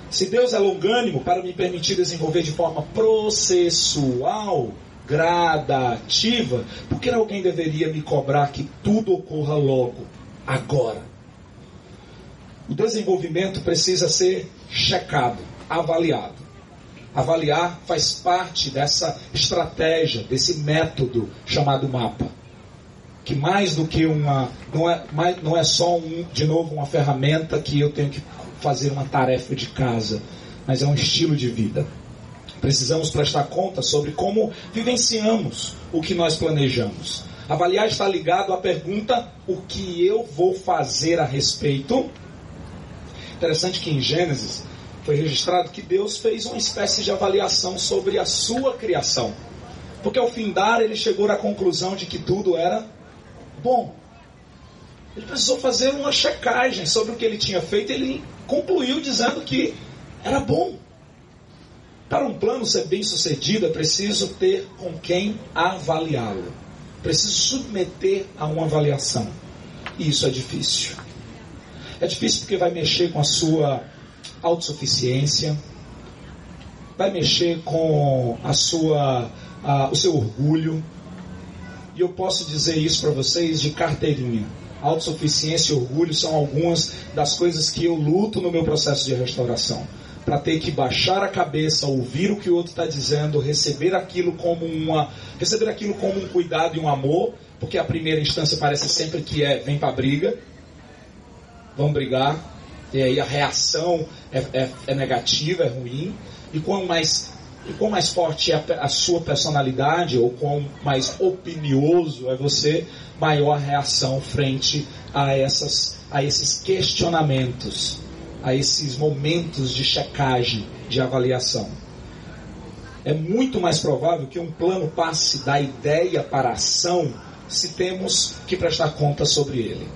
Se Deus é longânimo para me permitir desenvolver de forma processual, gradativa, por que alguém deveria me cobrar que tudo ocorra logo, agora? O desenvolvimento precisa ser checado, avaliado. Avaliar faz parte dessa estratégia, desse método chamado mapa que mais do que uma. Não é, mais, não é só, um, de novo, uma ferramenta que eu tenho que fazer uma tarefa de casa, mas é um estilo de vida. Precisamos prestar conta sobre como vivenciamos o que nós planejamos. Avaliar está ligado à pergunta: o que eu vou fazer a respeito? Interessante que em Gênesis foi registrado que Deus fez uma espécie de avaliação sobre a sua criação. Porque ao findar ele chegou à conclusão de que tudo era bom. Ele precisou fazer uma checagem sobre o que ele tinha feito. Ele concluiu dizendo que era bom. Para um plano ser bem sucedido, é preciso ter com quem avaliá-lo. Preciso submeter a uma avaliação. E isso é difícil. É difícil porque vai mexer com a sua autossuficiência, vai mexer com a sua, a, o seu orgulho, e eu posso dizer isso para vocês de carteirinha. Autossuficiência e orgulho são algumas das coisas que eu luto no meu processo de restauração. Para ter que baixar a cabeça, ouvir o que o outro está dizendo, receber aquilo como uma, receber aquilo como um cuidado e um amor, porque a primeira instância parece sempre que é vem para briga, vamos brigar, e aí a reação é, é, é negativa, é ruim. E quanto mais e quão mais forte é a, sua personalidade, ou quão mais opinioso é você, maior a reação frente a, essas, a esses questionamentos, a esses momentos de checagem, de avaliação. É muito mais provável que um plano passe da ideia para a ação se temos que prestar conta sobre ele.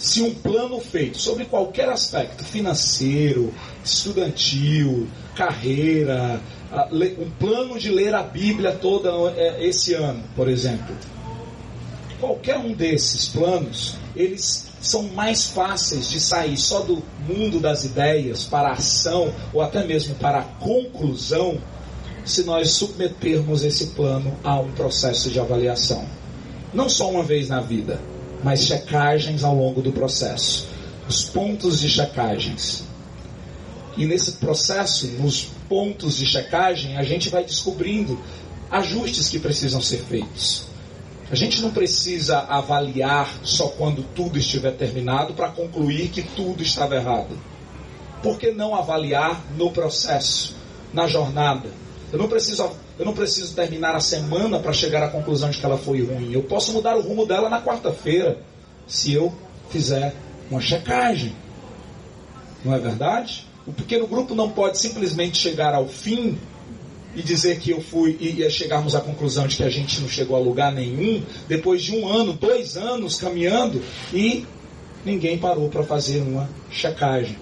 Se um plano feito sobre qualquer aspecto, financeiro, estudantil, carreira, um plano de ler a Bíblia toda é, esse ano, por exemplo. Qualquer um desses planos, eles são mais fáceis de sair só do mundo das ideias para a ação ou até mesmo para a conclusão se nós submetermos esse plano a um processo de avaliação. Não só uma vez na vida, mas checagens ao longo do processo. Os pontos de checagens. E nesse processo, nos pontos de checagem, a gente vai descobrindo ajustes que precisam ser feitos. A gente não precisa avaliar só quando tudo estiver terminado para concluir que tudo estava errado. Por que não avaliar no processo, na jornada? Eu não preciso, eu não preciso terminar a semana para chegar à conclusão de que ela foi ruim. Eu posso mudar o rumo dela na quarta-feira, se eu fizer uma checagem. Não é verdade? O pequeno grupo não pode simplesmente chegar ao fim e dizer que eu fui e, chegarmos à conclusão de que a gente não chegou a lugar nenhum depois de um ano, dois anos caminhando e ninguém parou para fazer uma checagem.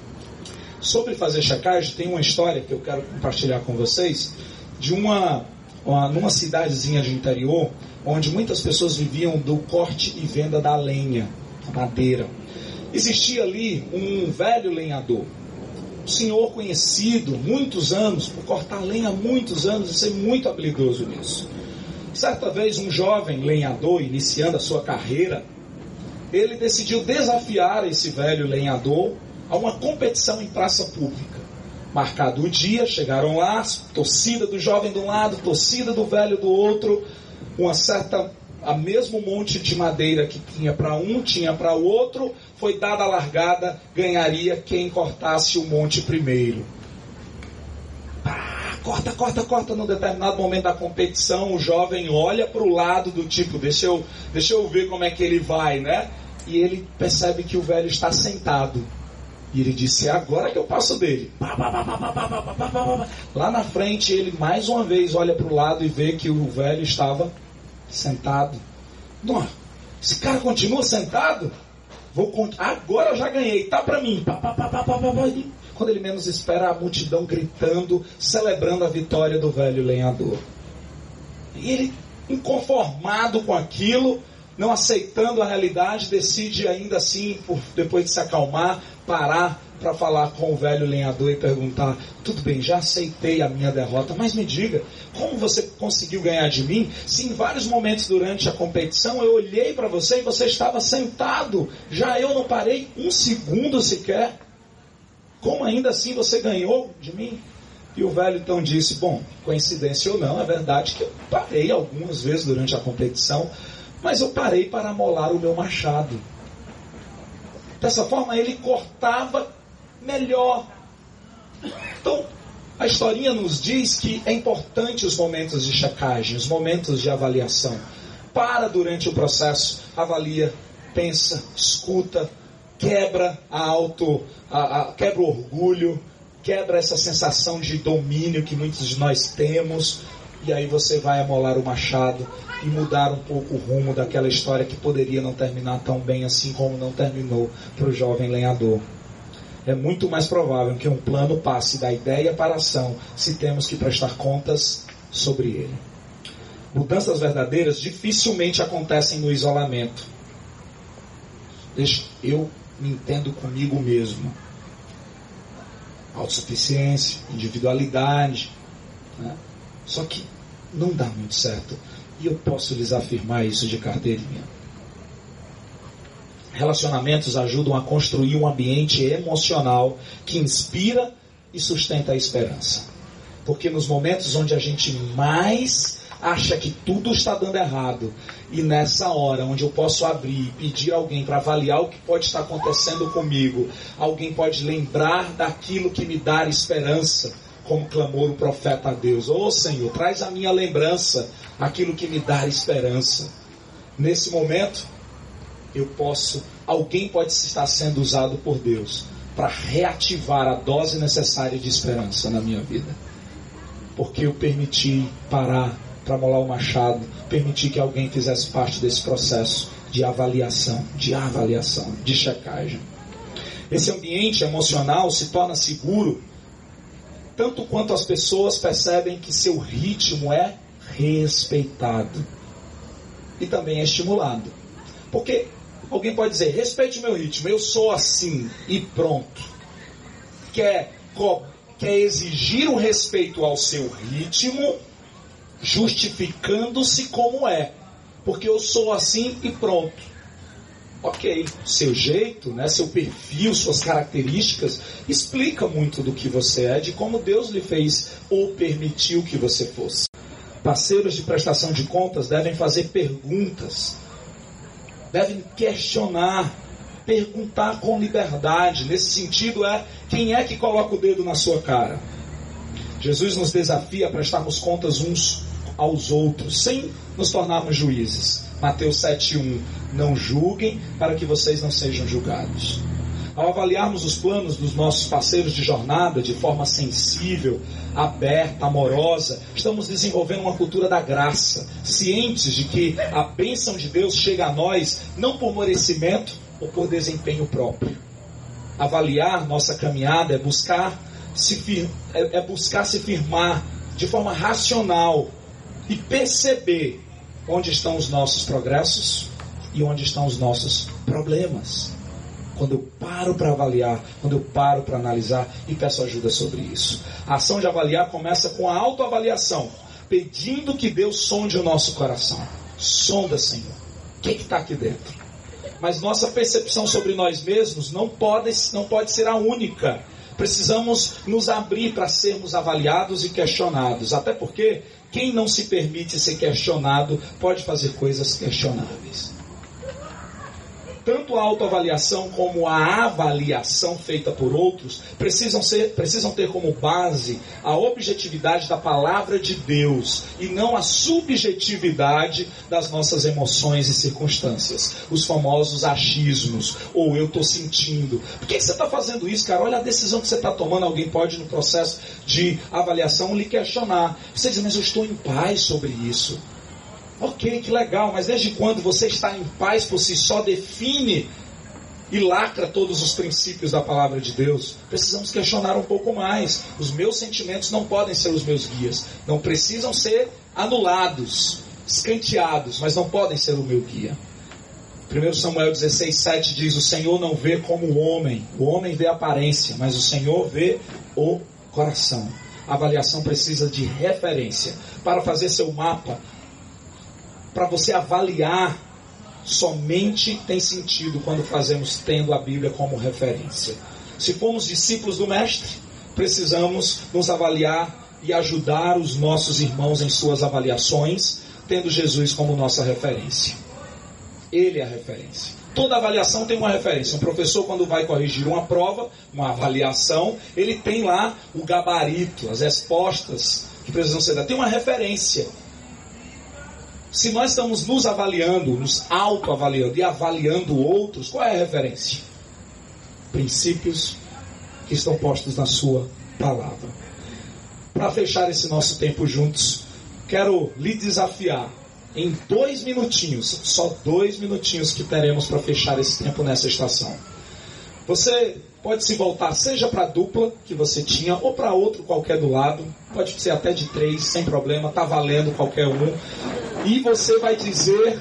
Sobre fazer checagem, tem uma história que eu quero compartilhar com vocês de uma, uma numa cidadezinha de interior onde muitas pessoas viviam do corte e venda da lenha, madeira. Existia ali um velho lenhador senhor conhecido, muitos anos, por cortar lenha há muitos anos e ser muito habilidoso nisso. Certa vez, um jovem lenhador, iniciando a sua carreira, ele decidiu desafiar esse velho lenhador a uma competição em praça pública. Marcado o dia, chegaram lá, torcida do jovem de um lado, torcida do velho do outro, uma certa a mesmo monte de madeira que tinha para um, tinha para o outro, foi dada a largada, ganharia quem cortasse o monte primeiro. Ah, corta, corta, corta. Num determinado momento da competição, o jovem olha para o lado do tipo, deixa eu, deixa eu ver como é que ele vai, né? E ele percebe que o velho está sentado. E ele disse: É agora que eu passo dele. Lá na frente, ele mais uma vez olha para o lado e vê que o velho estava sentado. Não, esse cara continua sentado? Vou agora já ganhei, tá para mim. Quando ele menos espera, a multidão gritando, celebrando a vitória do velho lenhador. E ele, inconformado com aquilo, não aceitando a realidade, decide ainda assim, por, depois de se acalmar, parar para falar com o velho lenhador e perguntar: tudo bem, já aceitei a minha derrota, mas me diga, como você conseguiu ganhar de mim se em vários momentos durante a competição eu olhei para você e você estava sentado, já eu não parei um segundo sequer? Como ainda assim você ganhou de mim? E o velho então disse: Bom, coincidência ou não, é verdade que eu parei algumas vezes durante a competição, mas eu parei para amolar o meu machado. Dessa forma, ele cortava melhor. Então, a historinha nos diz que é importante os momentos de checagem, os momentos de avaliação. Para durante o processo, avalia, pensa, escuta, quebra a auto, a, a, quebra o orgulho, quebra essa sensação de domínio que muitos de nós temos, e aí você vai amolar o machado e mudar um pouco o rumo daquela história que poderia não terminar tão bem assim como não terminou para o jovem lenhador é muito mais provável que um plano passe da ideia para a ação se temos que prestar contas sobre ele. Mudanças verdadeiras dificilmente acontecem no isolamento. Eu me entendo comigo mesmo. Autossuficiência, individualidade. Né? Só que não dá muito certo. E eu posso lhes afirmar isso de carteirinha. Relacionamentos ajudam a construir um ambiente emocional que inspira e sustenta a esperança. Porque nos momentos onde a gente mais acha que tudo está dando errado, e nessa hora onde eu posso abrir e pedir alguém para avaliar o que pode estar acontecendo comigo, alguém pode lembrar daquilo que me dá esperança, como clamou o profeta a Deus: Ô oh, Senhor, traz a minha lembrança aquilo que me dá esperança. Nesse momento, eu posso, alguém pode estar sendo usado por Deus para reativar a dose necessária de esperança na minha vida. Porque eu permiti parar para molar o machado, permiti que alguém fizesse parte desse processo de avaliação, de avaliação, de checagem. Esse ambiente emocional se torna seguro tanto quanto as pessoas percebem que seu ritmo é respeitado e também é estimulado. Porque Alguém pode dizer, respeite o meu ritmo, eu sou assim e pronto. Quer, quer exigir o respeito ao seu ritmo, justificando-se como é. Porque eu sou assim e pronto. Ok, seu jeito, né, seu perfil, suas características, explica muito do que você é, de como Deus lhe fez ou permitiu que você fosse. Parceiros de prestação de contas devem fazer perguntas, devem questionar, perguntar com liberdade. Nesse sentido, é quem é que coloca o dedo na sua cara? Jesus nos desafia a prestarmos contas uns aos outros, sem nos tornarmos juízes. Mateus 7,1: Não julguem para que vocês não sejam julgados. Ao avaliarmos os planos dos nossos parceiros de jornada de forma sensível, aberta, amorosa, estamos desenvolvendo uma cultura da graça, cientes de que a bênção de Deus chega a nós não por merecimento ou por desempenho próprio. Avaliar nossa caminhada é buscar se, fir... é, é buscar se firmar de forma racional e perceber onde estão os nossos progressos e onde estão os nossos problemas. Quando eu paro para avaliar, quando eu paro para analisar e peço ajuda sobre isso. A ação de avaliar começa com a autoavaliação, pedindo que Deus sonde o nosso coração. Sonda, Senhor. O que está aqui dentro? Mas nossa percepção sobre nós mesmos não pode, não pode ser a única. Precisamos nos abrir para sermos avaliados e questionados. Até porque quem não se permite ser questionado pode fazer coisas questionáveis tanto a autoavaliação como a avaliação feita por outros precisam, ser, precisam ter como base a objetividade da palavra de Deus e não a subjetividade das nossas emoções e circunstâncias. Os famosos achismos, ou eu estou sentindo. Por que, que você está fazendo isso, cara? Olha a decisão que você está tomando. Alguém pode, no processo de avaliação, lhe questionar. Você diz, mas eu estou em paz sobre isso. Ok, que legal, mas desde quando você está em paz por si só define e lacra todos os princípios da palavra de Deus? Precisamos questionar um pouco mais. Os meus sentimentos não podem ser os meus guias, não precisam ser anulados, escanteados, mas não podem ser o meu guia. 1 Samuel 16, 7 diz: O Senhor não vê como o homem, o homem vê a aparência, mas o Senhor vê o coração. A avaliação precisa de referência. Para fazer seu mapa, para você avaliar somente tem sentido quando fazemos tendo a Bíblia como referência. Se formos discípulos do Mestre, precisamos nos avaliar e ajudar os nossos irmãos em suas avaliações, tendo Jesus como nossa referência. Ele é a referência. Toda avaliação tem uma referência. Um professor, quando vai corrigir uma prova, uma avaliação, ele tem lá o gabarito, as respostas que precisam ser dadas. Tem uma referência. Se nós estamos nos avaliando, nos autoavaliando e avaliando outros, qual é a referência? Princípios que estão postos na Sua palavra. Para fechar esse nosso tempo juntos, quero lhe desafiar em dois minutinhos, só dois minutinhos que teremos para fechar esse tempo nessa estação. Você pode se voltar, seja para a dupla que você tinha, ou para outro qualquer do lado, pode ser até de três, sem problema, tá valendo qualquer um e você vai dizer,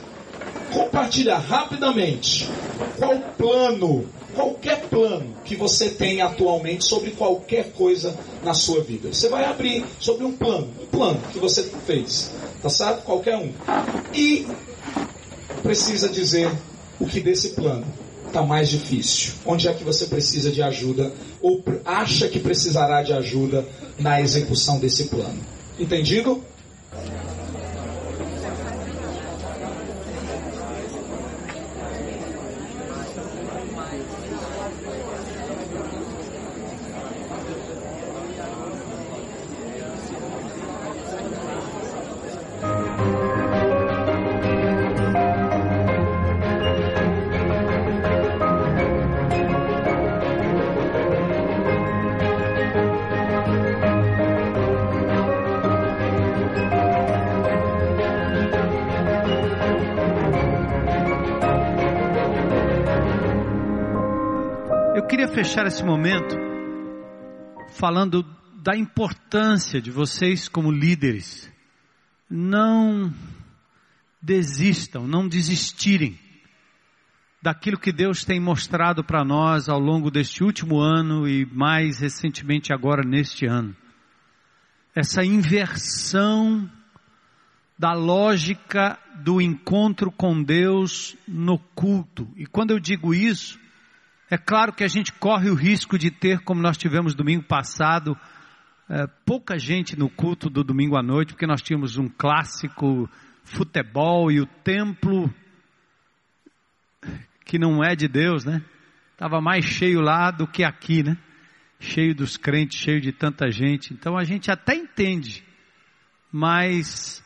compartilhar rapidamente qual plano, qualquer plano que você tem atualmente sobre qualquer coisa na sua vida. Você vai abrir sobre um plano, um plano que você fez, tá certo? Qualquer um. E precisa dizer o que desse plano está mais difícil. Onde é que você precisa de ajuda ou acha que precisará de ajuda na execução desse plano? Entendido? Fechar esse momento falando da importância de vocês como líderes. Não desistam, não desistirem daquilo que Deus tem mostrado para nós ao longo deste último ano e mais recentemente agora neste ano. Essa inversão da lógica do encontro com Deus no culto. E quando eu digo isso, é claro que a gente corre o risco de ter, como nós tivemos domingo passado, é, pouca gente no culto do domingo à noite, porque nós tínhamos um clássico futebol e o templo que não é de Deus, né? Estava mais cheio lá do que aqui, né? Cheio dos crentes, cheio de tanta gente. Então a gente até entende, mas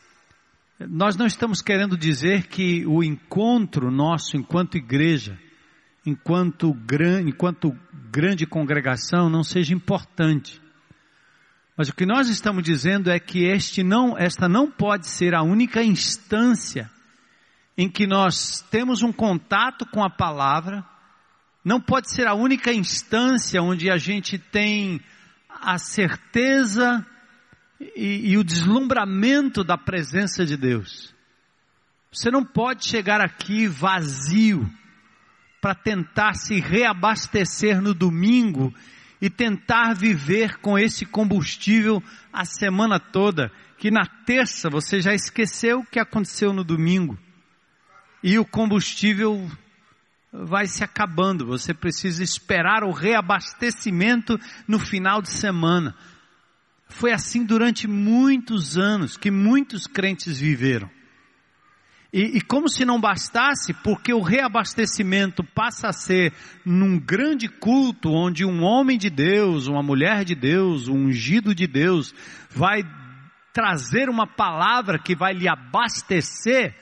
nós não estamos querendo dizer que o encontro nosso enquanto igreja, enquanto, gran, enquanto grande congregação, não seja importante. Mas o que nós estamos dizendo é que este não, esta não pode ser a única instância em que nós temos um contato com a palavra, não pode ser a única instância onde a gente tem a certeza e, e o deslumbramento da presença de Deus. Você não pode chegar aqui vazio para tentar se reabastecer no domingo e tentar viver com esse combustível a semana toda, que na terça você já esqueceu o que aconteceu no domingo. E o combustível vai se acabando. Você precisa esperar o reabastecimento no final de semana. Foi assim durante muitos anos que muitos crentes viveram. E, e, como se não bastasse, porque o reabastecimento passa a ser num grande culto onde um homem de Deus, uma mulher de Deus, um ungido de Deus vai trazer uma palavra que vai lhe abastecer,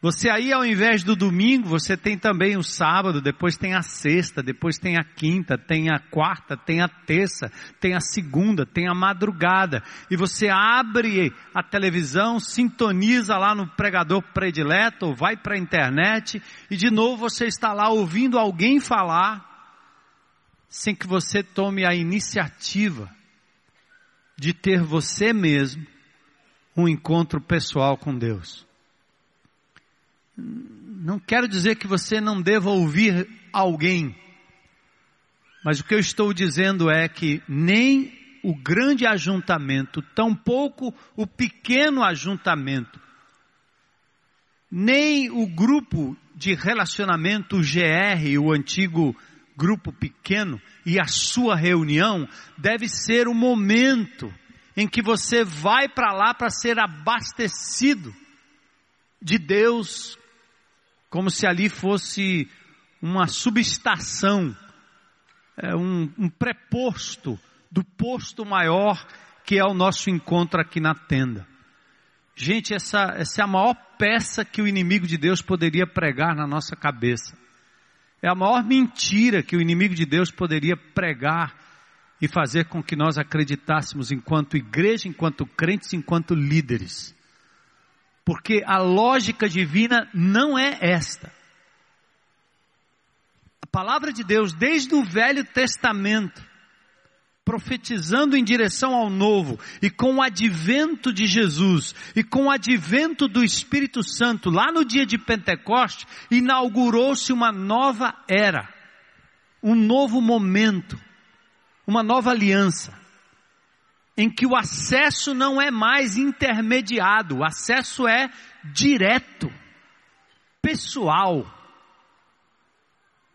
você aí, ao invés do domingo, você tem também o sábado, depois tem a sexta, depois tem a quinta, tem a quarta, tem a terça, tem a segunda, tem a madrugada. E você abre a televisão, sintoniza lá no pregador predileto, ou vai para a internet, e de novo você está lá ouvindo alguém falar, sem que você tome a iniciativa de ter você mesmo um encontro pessoal com Deus. Não quero dizer que você não deva ouvir alguém, mas o que eu estou dizendo é que nem o grande ajuntamento, tampouco o pequeno ajuntamento, nem o grupo de relacionamento GR, o antigo grupo pequeno, e a sua reunião deve ser o momento em que você vai para lá para ser abastecido de Deus como se ali fosse uma subestação, é, um, um preposto do posto maior que é o nosso encontro aqui na tenda. Gente, essa, essa é a maior peça que o inimigo de Deus poderia pregar na nossa cabeça. É a maior mentira que o inimigo de Deus poderia pregar e fazer com que nós acreditássemos enquanto igreja, enquanto crentes, enquanto líderes. Porque a lógica divina não é esta. A palavra de Deus, desde o Velho Testamento, profetizando em direção ao novo, e com o advento de Jesus, e com o advento do Espírito Santo, lá no dia de Pentecoste, inaugurou-se uma nova era, um novo momento, uma nova aliança em que o acesso não é mais intermediado, o acesso é direto, pessoal,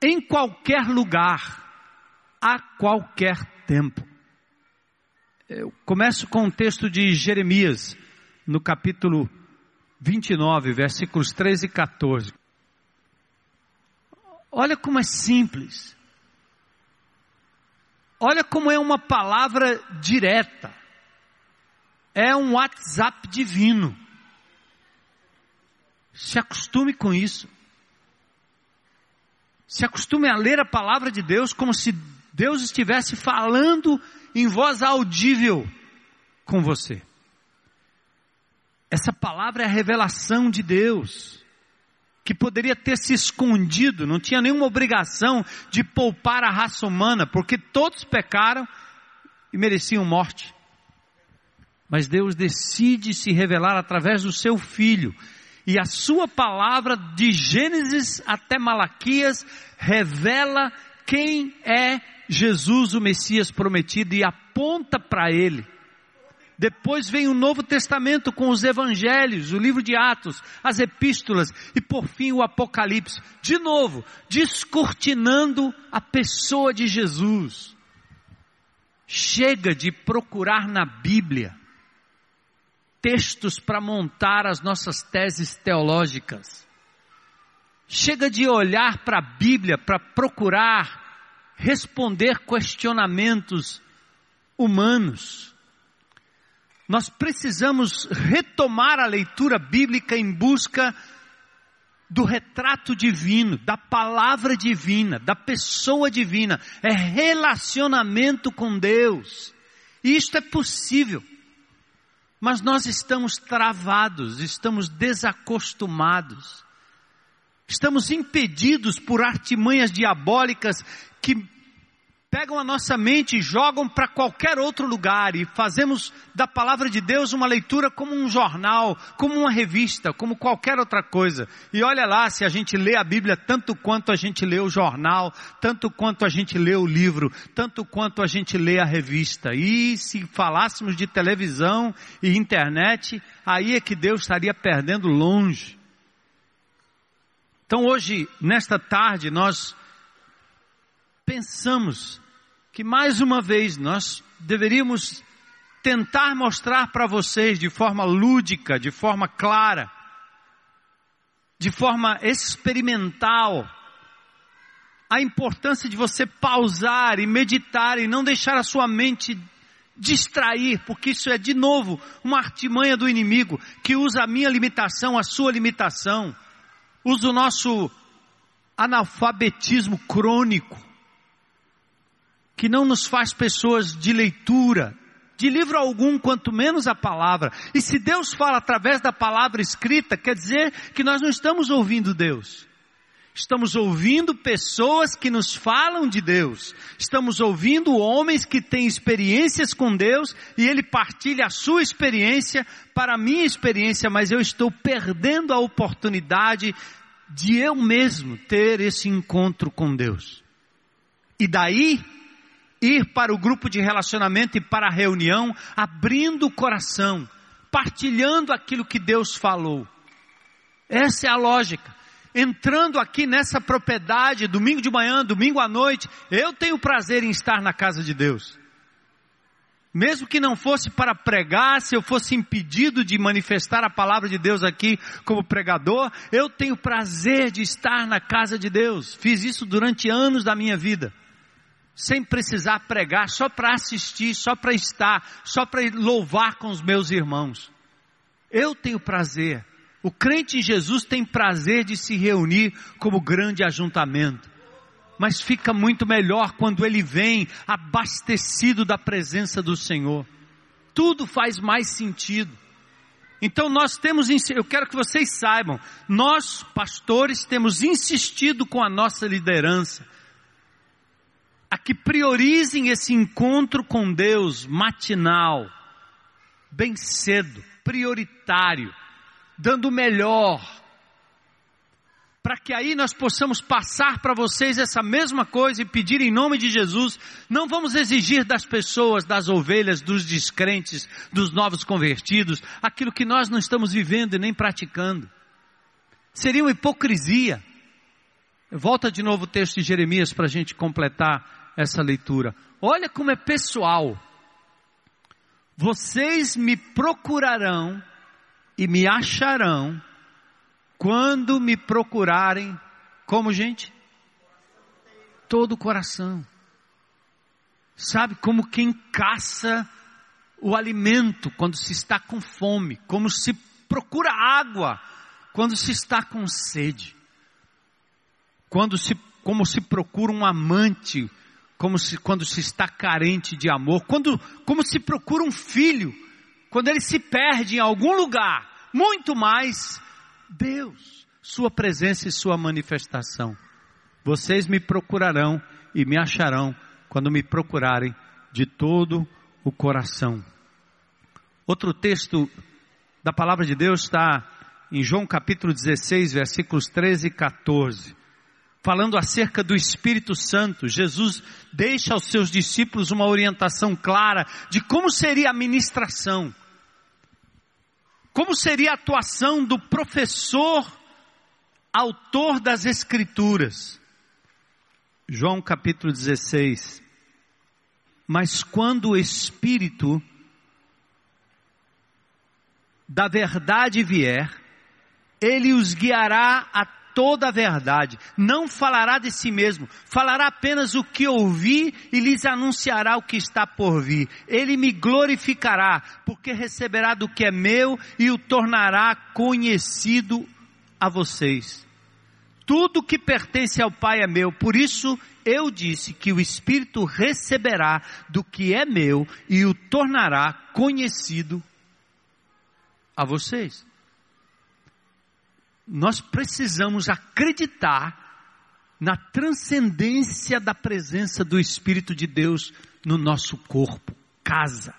em qualquer lugar, a qualquer tempo. Eu começo com o texto de Jeremias, no capítulo 29, versículos 13 e 14. Olha como é simples. Olha como é uma palavra direta. É um WhatsApp divino. Se acostume com isso. Se acostume a ler a palavra de Deus como se Deus estivesse falando em voz audível com você. Essa palavra é a revelação de Deus que poderia ter se escondido, não tinha nenhuma obrigação de poupar a raça humana, porque todos pecaram e mereciam morte. Mas Deus decide se revelar através do seu filho, e a sua palavra, de Gênesis até Malaquias, revela quem é Jesus, o Messias prometido, e aponta para ele. Depois vem o Novo Testamento com os evangelhos, o livro de Atos, as epístolas e por fim o Apocalipse. De novo, descortinando a pessoa de Jesus. Chega de procurar na Bíblia textos para montar as nossas teses teológicas. Chega de olhar para a Bíblia para procurar responder questionamentos humanos. Nós precisamos retomar a leitura bíblica em busca do retrato divino, da palavra divina, da pessoa divina. É relacionamento com Deus. E isto é possível. Mas nós estamos travados, estamos desacostumados, estamos impedidos por artimanhas diabólicas que pegam a nossa mente e jogam para qualquer outro lugar e fazemos da palavra de Deus uma leitura como um jornal, como uma revista, como qualquer outra coisa. E olha lá se a gente lê a Bíblia tanto quanto a gente lê o jornal, tanto quanto a gente lê o livro, tanto quanto a gente lê a revista. E se falássemos de televisão e internet, aí é que Deus estaria perdendo longe. Então hoje, nesta tarde, nós pensamos que mais uma vez nós deveríamos tentar mostrar para vocês de forma lúdica, de forma clara, de forma experimental, a importância de você pausar e meditar e não deixar a sua mente distrair, porque isso é de novo uma artimanha do inimigo que usa a minha limitação, a sua limitação, usa o nosso analfabetismo crônico que não nos faz pessoas de leitura, de livro algum, quanto menos a palavra. E se Deus fala através da palavra escrita, quer dizer que nós não estamos ouvindo Deus. Estamos ouvindo pessoas que nos falam de Deus. Estamos ouvindo homens que têm experiências com Deus e ele partilha a sua experiência para a minha experiência, mas eu estou perdendo a oportunidade de eu mesmo ter esse encontro com Deus. E daí ir para o grupo de relacionamento e para a reunião, abrindo o coração, partilhando aquilo que Deus falou. Essa é a lógica. Entrando aqui nessa propriedade, domingo de manhã, domingo à noite, eu tenho prazer em estar na casa de Deus. Mesmo que não fosse para pregar, se eu fosse impedido de manifestar a palavra de Deus aqui como pregador, eu tenho prazer de estar na casa de Deus. Fiz isso durante anos da minha vida sem precisar pregar, só para assistir, só para estar, só para louvar com os meus irmãos. Eu tenho prazer. O crente em Jesus tem prazer de se reunir como grande ajuntamento. Mas fica muito melhor quando ele vem abastecido da presença do Senhor. Tudo faz mais sentido. Então nós temos, eu quero que vocês saibam, nós pastores temos insistido com a nossa liderança a que priorizem esse encontro com Deus matinal, bem cedo, prioritário, dando o melhor, para que aí nós possamos passar para vocês essa mesma coisa e pedir em nome de Jesus. Não vamos exigir das pessoas, das ovelhas, dos descrentes, dos novos convertidos, aquilo que nós não estamos vivendo e nem praticando. Seria uma hipocrisia. Volta de novo o texto de Jeremias para a gente completar essa leitura. Olha como é pessoal. Vocês me procurarão e me acharão quando me procurarem, como gente? Todo o coração. Sabe, como quem caça o alimento quando se está com fome, como se procura água quando se está com sede, quando se, como se procura um amante como se, quando se está carente de amor, quando, como se procura um filho, quando ele se perde em algum lugar, muito mais Deus, Sua presença e Sua manifestação. Vocês me procurarão e me acharão quando me procurarem de todo o coração. Outro texto da palavra de Deus está em João capítulo 16, versículos 13 e 14 falando acerca do Espírito Santo, Jesus deixa aos seus discípulos uma orientação clara de como seria a ministração, como seria a atuação do professor, autor das Escrituras. João capítulo 16. Mas quando o Espírito da verdade vier, ele os guiará a toda a verdade. Não falará de si mesmo, falará apenas o que ouvi e lhes anunciará o que está por vir. Ele me glorificará, porque receberá do que é meu e o tornará conhecido a vocês. Tudo que pertence ao Pai é meu, por isso eu disse que o Espírito receberá do que é meu e o tornará conhecido a vocês nós precisamos acreditar na transcendência da presença do Espírito de Deus no nosso corpo, casa.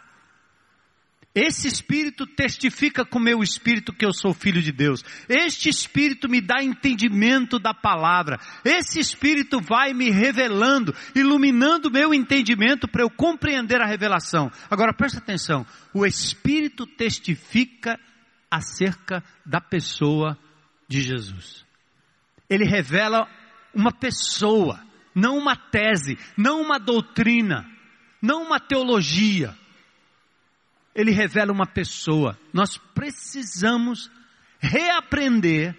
Esse Espírito testifica com meu Espírito que eu sou filho de Deus. Este Espírito me dá entendimento da palavra. Esse Espírito vai me revelando, iluminando meu entendimento para eu compreender a revelação. Agora presta atenção: o Espírito testifica acerca da pessoa de Jesus. Ele revela uma pessoa, não uma tese, não uma doutrina, não uma teologia. Ele revela uma pessoa. Nós precisamos reaprender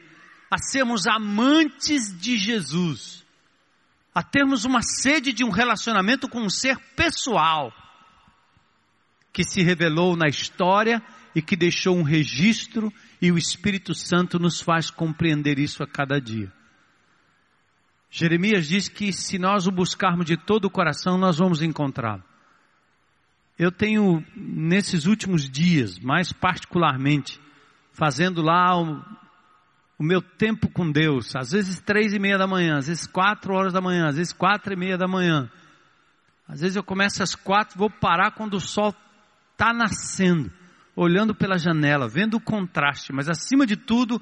a sermos amantes de Jesus, a termos uma sede de um relacionamento com um ser pessoal que se revelou na história e que deixou um registro e o Espírito Santo nos faz compreender isso a cada dia. Jeremias diz que se nós o buscarmos de todo o coração, nós vamos encontrá-lo. Eu tenho, nesses últimos dias, mais particularmente, fazendo lá o, o, meu tempo com Deus, às vezes três e meia da manhã, às vezes quatro horas da manhã, às vezes quatro e meia da manhã. Às vezes eu começo às quatro, vou parar quando o sol está nascendo olhando pela janela, vendo o contraste, mas acima de tudo,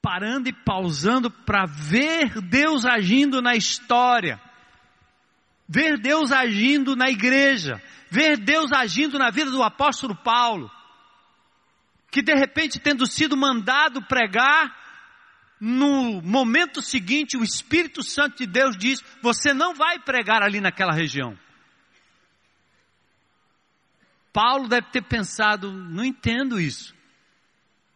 parando e pausando para ver Deus agindo na história, ver Deus agindo na igreja, ver Deus agindo na vida do apóstolo Paulo, que de repente, tendo sido mandado pregar, no momento seguinte, o Espírito Santo de Deus diz: Você não vai pregar ali naquela região. Paulo deve ter pensado: não entendo isso.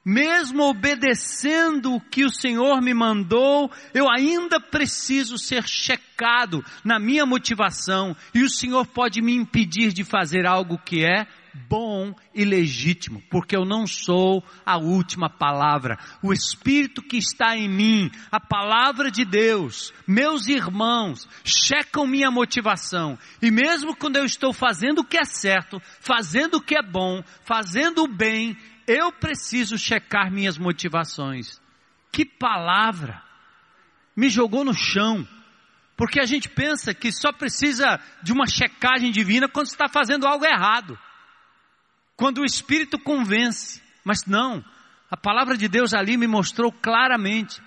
Mesmo obedecendo o que o Senhor me mandou, eu ainda preciso ser checado na minha motivação, e o Senhor pode me impedir de fazer algo que é bom e legítimo, porque eu não sou a última palavra. O Espírito que está em mim, a palavra de Deus, meus irmãos, checam minha motivação. E mesmo quando eu estou fazendo o que é certo, fazendo o que é bom, fazendo o bem, eu preciso checar minhas motivações. Que palavra! Me jogou no chão. Porque a gente pensa que só precisa de uma checagem divina quando está fazendo algo errado quando o Espírito convence. Mas não, a palavra de Deus ali me mostrou claramente.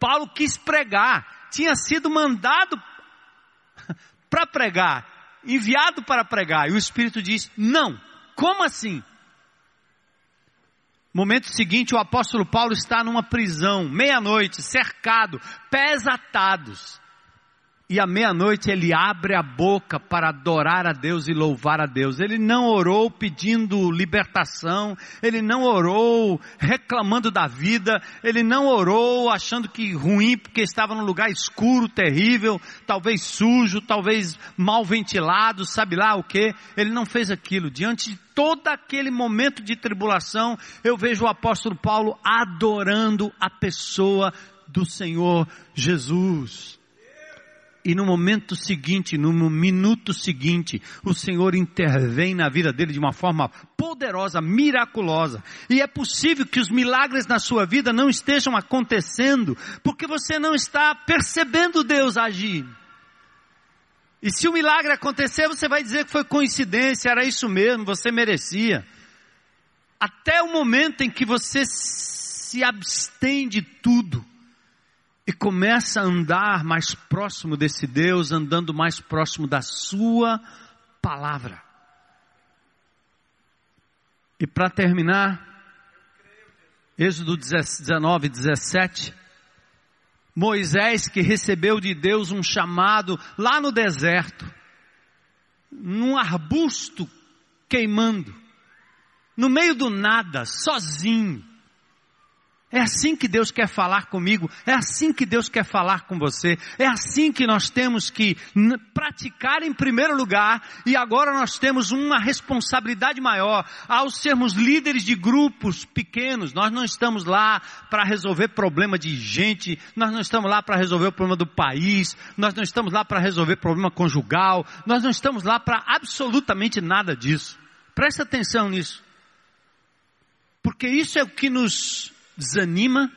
Paulo quis pregar, tinha sido mandado para pregar, enviado para pregar, e o Espírito diz: Não, como assim? Momento seguinte, o apóstolo Paulo está numa prisão, meia-noite, cercado, pés atados e à meia-noite ele abre a boca para adorar a Deus e louvar a Deus. Ele não orou pedindo libertação, ele não orou reclamando da vida, ele não orou achando que ruim porque estava num lugar escuro, terrível, talvez sujo, talvez mal ventilado, sabe lá o que. Ele não fez aquilo. Diante de todo aquele momento de tribulação, eu vejo o apóstolo Paulo adorando a pessoa do Senhor Jesus. E no momento seguinte, no minuto seguinte, o Senhor intervém na vida dele de uma forma poderosa, miraculosa. E é possível que os milagres na sua vida não estejam acontecendo porque você não está percebendo Deus agir. E se o milagre acontecer, você vai dizer que foi coincidência, era isso mesmo, você merecia. Até o momento em que você se abstém de tudo e começa a andar mais próximo desse Deus, andando mais próximo da Sua palavra. E para terminar, Êxodo 19, 17. Moisés que recebeu de Deus um chamado lá no deserto. num arbusto queimando, no meio do nada, sozinho. É assim que Deus quer falar comigo, é assim que Deus quer falar com você, é assim que nós temos que praticar em primeiro lugar, e agora nós temos uma responsabilidade maior ao sermos líderes de grupos pequenos. Nós não estamos lá para resolver problema de gente, nós não estamos lá para resolver o problema do país, nós não estamos lá para resolver problema conjugal, nós não estamos lá para absolutamente nada disso. Presta atenção nisso. Porque isso é o que nos desanima,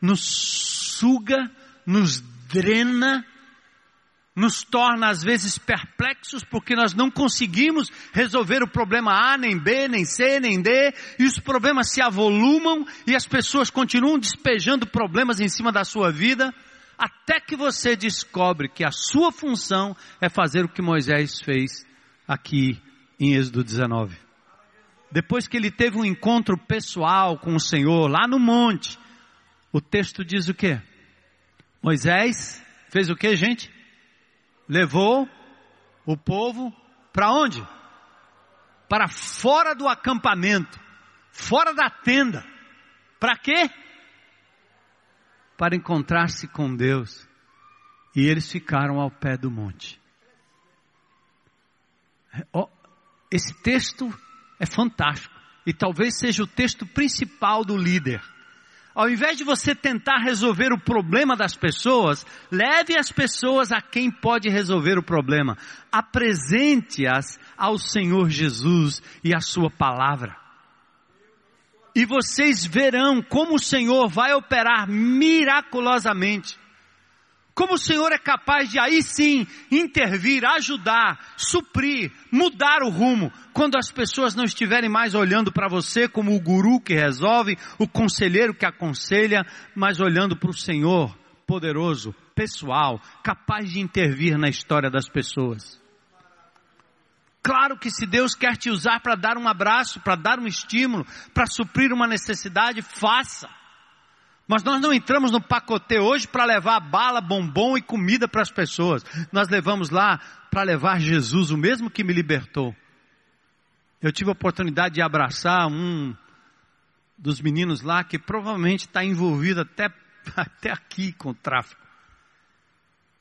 nos suga, nos drena, nos torna às vezes perplexos porque nós não conseguimos resolver o problema A, nem B, nem C, nem D, e os problemas se avolumam e as pessoas continuam despejando problemas em cima da sua vida, até que você descobre que a sua função é fazer o que Moisés fez aqui em Êxodo 19 depois que ele teve um encontro pessoal com o Senhor lá no monte, o texto diz o que? Moisés fez o que, gente? Levou o povo para onde? Para fora do acampamento, fora da tenda. Para quê? Para encontrar-se com Deus. E eles ficaram ao pé do monte. Esse texto é fantástico. E talvez seja o texto principal do líder. Ao invés de você tentar resolver o problema das pessoas, leve as pessoas a quem pode resolver o problema. Apresente-as ao Senhor Jesus e à Sua palavra. E vocês verão como o Senhor vai operar miraculosamente. Como o Senhor é capaz de aí sim intervir, ajudar, suprir, mudar o rumo, quando as pessoas não estiverem mais olhando para você como o guru que resolve, o conselheiro que aconselha, mas olhando para o Senhor poderoso, pessoal, capaz de intervir na história das pessoas. Claro que se Deus quer te usar para dar um abraço, para dar um estímulo, para suprir uma necessidade, faça. Mas nós não entramos no pacotê hoje para levar bala, bombom e comida para as pessoas. Nós levamos lá para levar Jesus, o mesmo que me libertou. Eu tive a oportunidade de abraçar um dos meninos lá que provavelmente está envolvido até, até aqui com o tráfico.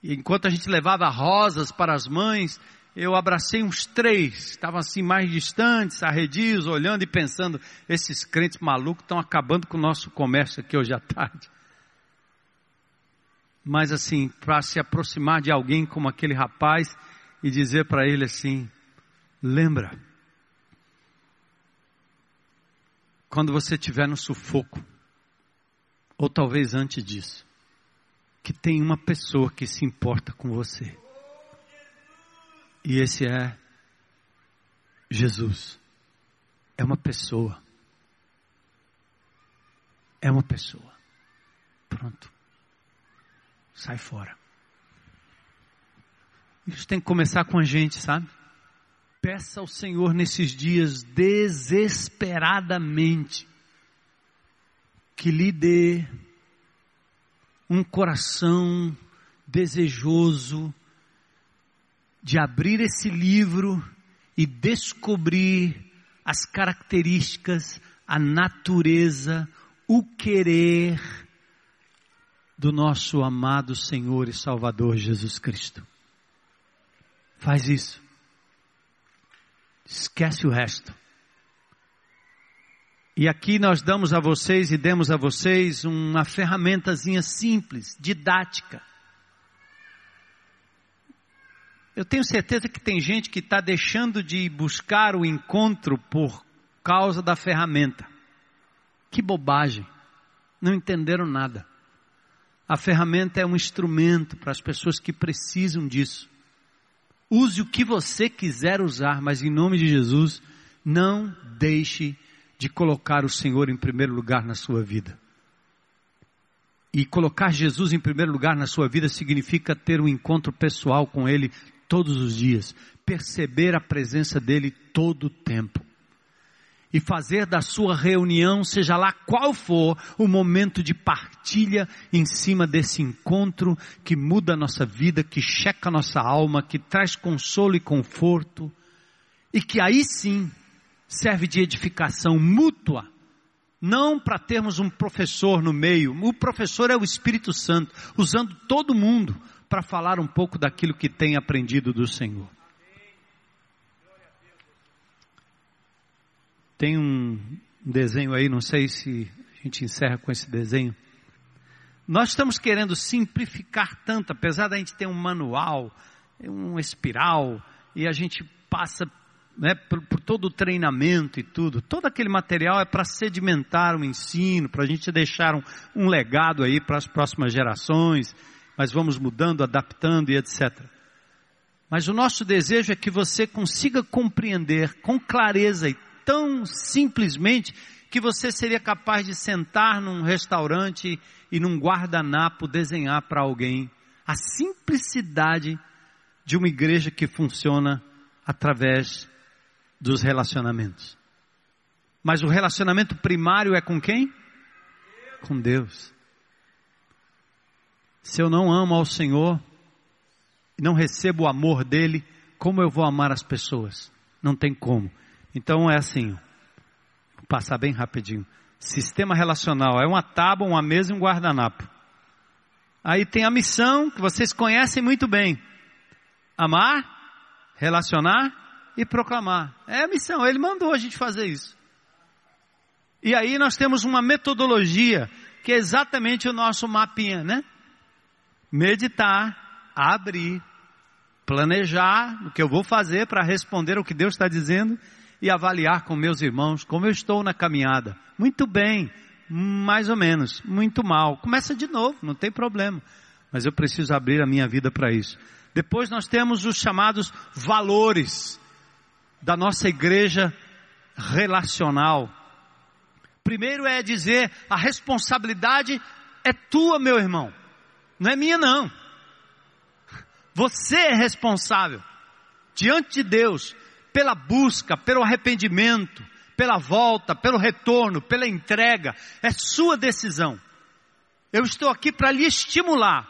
E enquanto a gente levava rosas para as mães, eu abracei uns três, estavam assim mais distantes, arredios, olhando e pensando, esses crentes malucos estão acabando com o nosso comércio aqui hoje à tarde. Mas assim, para se aproximar de alguém como aquele rapaz e dizer para ele assim, lembra, quando você estiver no sufoco, ou talvez antes disso, que tem uma pessoa que se importa com você. E esse é Jesus. É uma pessoa. É uma pessoa. Pronto. Sai fora. Isso tem que começar com a gente, sabe? Peça ao Senhor nesses dias desesperadamente que lhe dê um coração desejoso de abrir esse livro e descobrir as características, a natureza, o querer do nosso amado Senhor e Salvador Jesus Cristo. Faz isso. Esquece o resto. E aqui nós damos a vocês e demos a vocês uma ferramentazinha simples, didática, Eu tenho certeza que tem gente que está deixando de buscar o encontro por causa da ferramenta. Que bobagem. Não entenderam nada. A ferramenta é um instrumento para as pessoas que precisam disso. Use o que você quiser usar, mas em nome de Jesus, não deixe de colocar o Senhor em primeiro lugar na sua vida. E colocar Jesus em primeiro lugar na sua vida significa ter um encontro pessoal com Ele todos os dias, perceber a presença dele todo o tempo. e fazer da sua reunião, seja lá qual for, o momento de partilha em cima desse encontro que muda a nossa vida, que checa a nossa alma, que traz consolo e conforto, e que aí sim serve de edificação mútua, não para termos um professor no meio, o professor é o Espírito Santo, usando todo mundo para falar um pouco daquilo que tem aprendido do Senhor. Tem um desenho aí, não sei se a gente encerra com esse desenho. Nós estamos querendo simplificar tanto, apesar da gente ter um manual, um espiral, e a gente passa né, por, por, todo o treinamento e tudo. Todo aquele material é para sedimentar o ensino, para a gente deixar um, um legado aí para as próximas gerações, mas vamos mudando, adaptando e etc. Mas o nosso desejo é que você consiga compreender com clareza e tão simplesmente que você seria capaz de sentar num restaurante e num guardanapo desenhar para alguém a simplicidade de uma igreja que funciona através dos relacionamentos. Mas o relacionamento primário é com quem? Com Deus. Se eu não amo ao Senhor e não recebo o amor dele, como eu vou amar as pessoas? Não tem como. Então é assim, vou passar bem rapidinho. Sistema relacional é uma tábua, uma mesa e um guardanapo. Aí tem a missão que vocês conhecem muito bem: amar, relacionar e proclamar. É a missão, ele mandou a gente fazer isso. E aí nós temos uma metodologia que é exatamente o nosso mapinha, né? Meditar, abrir, planejar o que eu vou fazer para responder o que Deus está dizendo e avaliar com meus irmãos como eu estou na caminhada. Muito bem, mais ou menos, muito mal. Começa de novo, não tem problema. Mas eu preciso abrir a minha vida para isso. Depois nós temos os chamados valores da nossa igreja relacional. Primeiro é dizer, a responsabilidade é tua, meu irmão. Não é minha não. Você é responsável diante de Deus pela busca, pelo arrependimento, pela volta, pelo retorno, pela entrega. É sua decisão. Eu estou aqui para lhe estimular,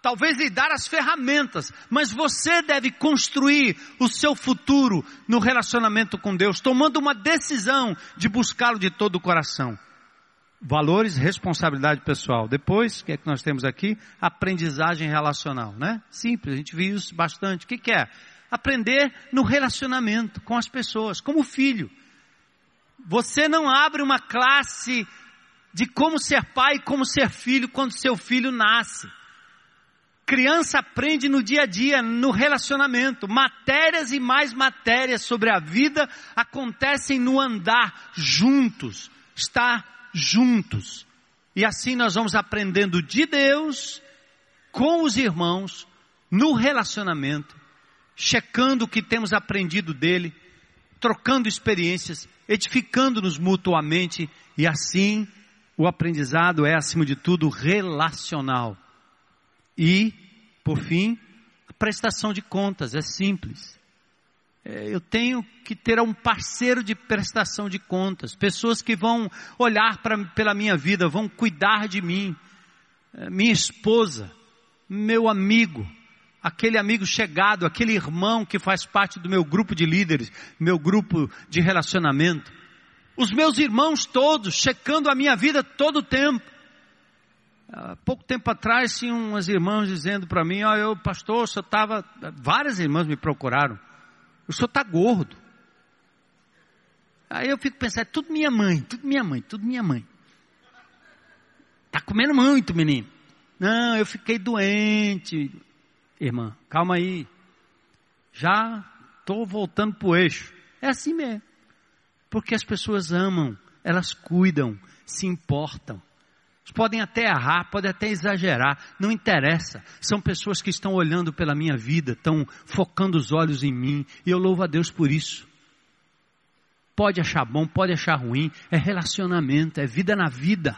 talvez lhe dar as ferramentas, mas você deve construir o seu futuro no relacionamento com Deus, tomando uma decisão de buscá-lo de todo o coração. Valores, responsabilidade pessoal. Depois, o que é que nós temos aqui? Aprendizagem relacional, né? Simples, a gente viu isso bastante. O que, que é? aprender no relacionamento com as pessoas, como filho. Você não abre uma classe de como ser pai e como ser filho quando seu filho nasce. Criança aprende no dia a dia, no relacionamento. Matérias e mais matérias sobre a vida acontecem no andar juntos, estar juntos. E assim nós vamos aprendendo de Deus, com os irmãos, no relacionamento, checando o que temos aprendido dele, trocando experiências, edificando-nos mutuamente e assim o aprendizado é, acima de tudo, relacional. E, por fim, a prestação de contas é simples. É, eu tenho que ter um parceiro de prestação de contas, pessoas que vão olhar pra, pela minha vida, vão cuidar de mim, é, minha esposa, meu amigo, aquele amigo chegado, aquele irmão que faz parte do meu grupo de líderes, meu grupo de relacionamento. Os meus irmãos todos, checando a minha vida todo o tempo. Há pouco tempo atrás, tinha umas irmãs dizendo para mim, ó, oh, eu, pastor, senhor estava, várias irmãs me procuraram, o senhor está gordo. Aí eu fico pensando, é tudo minha mãe, tudo minha mãe, tudo minha mãe. Está comendo muito, menino. Não, eu fiquei doente, irmã, calma aí. Já estou voltando para o eixo. É assim mesmo. Porque as pessoas amam, elas cuidam, se importam. Podem até errar, podem até exagerar, não interessa. São pessoas que estão olhando pela minha vida, estão focando os olhos em mim, e eu louvo a Deus por isso. Pode achar bom, pode achar ruim, é relacionamento, é vida na vida.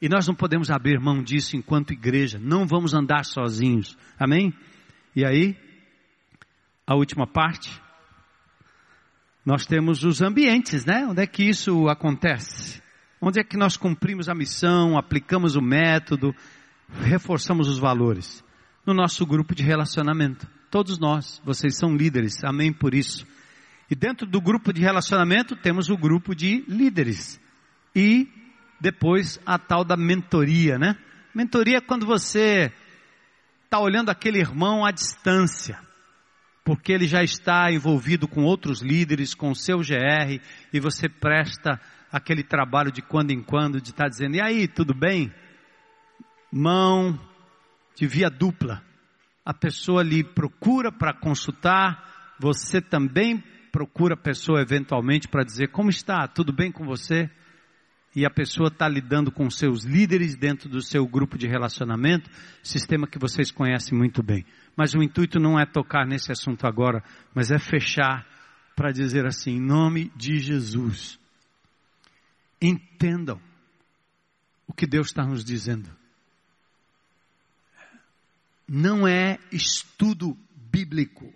E nós não podemos abrir mão disso enquanto igreja, não vamos andar sozinhos. Amém? E aí, a última parte. Nós temos os ambientes, né? Onde é que isso acontece? Onde é que nós cumprimos a missão, aplicamos o método, reforçamos os valores? No nosso grupo de relacionamento. Todos nós, vocês são líderes, amém por isso. E dentro do grupo de relacionamento temos o grupo de líderes. E depois a tal da mentoria, né? Mentoria é quando você está olhando aquele irmão à distância, porque ele já está envolvido com outros líderes, com o seu GR, e você presta aquele trabalho de quando em quando, de estar tá dizendo, e aí, tudo bem? Mão de via dupla. A pessoa lhe procura para consultar, você também procura a pessoa eventualmente para dizer como está, tudo bem com você? E a pessoa está lidando com seus líderes dentro do seu grupo de relacionamento, sistema que vocês conhecem muito bem. Mas o intuito não é tocar nesse assunto agora, mas é fechar para dizer assim, em nome de Jesus, entendam o que Deus está nos dizendo. Não é estudo bíblico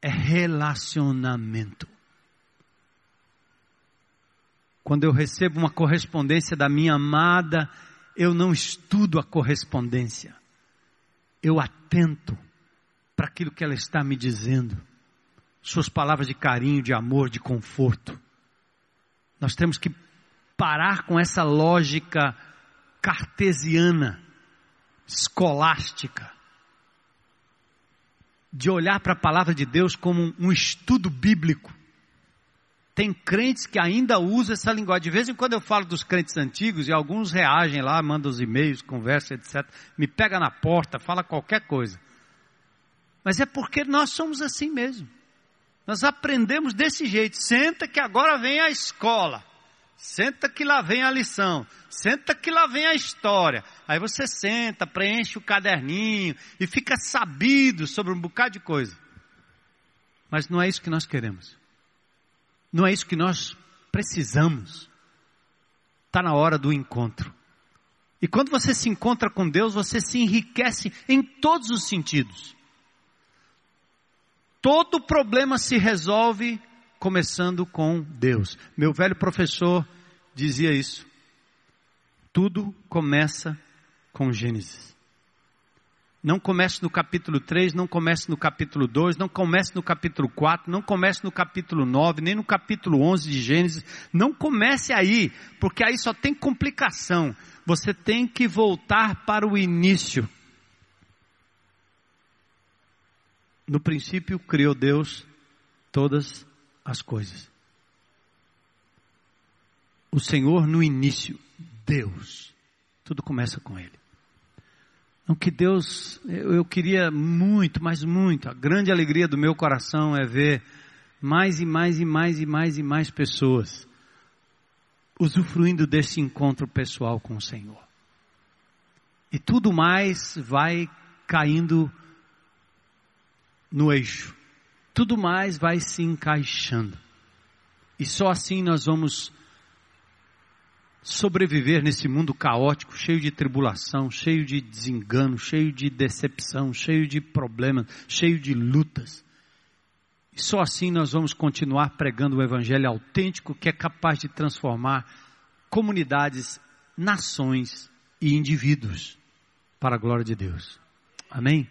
é relacionamento. Quando eu recebo uma correspondência da minha amada, eu não estudo a correspondência. Eu atento para aquilo que ela está me dizendo. Suas palavras de carinho, de amor, de conforto. Nós temos que parar com essa lógica cartesiana, escolástica de olhar para a palavra de Deus como um estudo bíblico. Tem crentes que ainda usam essa linguagem. De vez em quando eu falo dos crentes antigos e alguns reagem lá, mandam os e-mails, conversam, etc. Me pega na porta, fala qualquer coisa. Mas é porque nós somos assim mesmo. Nós aprendemos desse jeito. Senta que agora vem a escola. Senta que lá vem a lição. Senta que lá vem a história. Aí você senta, preenche o caderninho e fica sabido sobre um bocado de coisa. Mas não é isso que nós queremos. Não é isso que nós precisamos. Está na hora do encontro. E quando você se encontra com Deus, você se enriquece em todos os sentidos. Todo problema se resolve começando com Deus. Meu velho professor dizia isso. Tudo começa com Gênesis. Não comece no capítulo 3, não comece no capítulo 2, não comece no capítulo 4, não comece no capítulo 9, nem no capítulo 11 de Gênesis. Não comece aí, porque aí só tem complicação. Você tem que voltar para o início. No princípio criou Deus todas as coisas. O Senhor no início, Deus. Tudo começa com Ele. Então que Deus, eu, eu queria muito, mas muito, a grande alegria do meu coração é ver mais e mais e mais e mais e mais pessoas usufruindo desse encontro pessoal com o Senhor. E tudo mais vai caindo no eixo tudo mais vai se encaixando. E só assim nós vamos sobreviver nesse mundo caótico, cheio de tribulação, cheio de desengano, cheio de decepção, cheio de problemas, cheio de lutas. E só assim nós vamos continuar pregando o evangelho autêntico que é capaz de transformar comunidades, nações e indivíduos para a glória de Deus. Amém?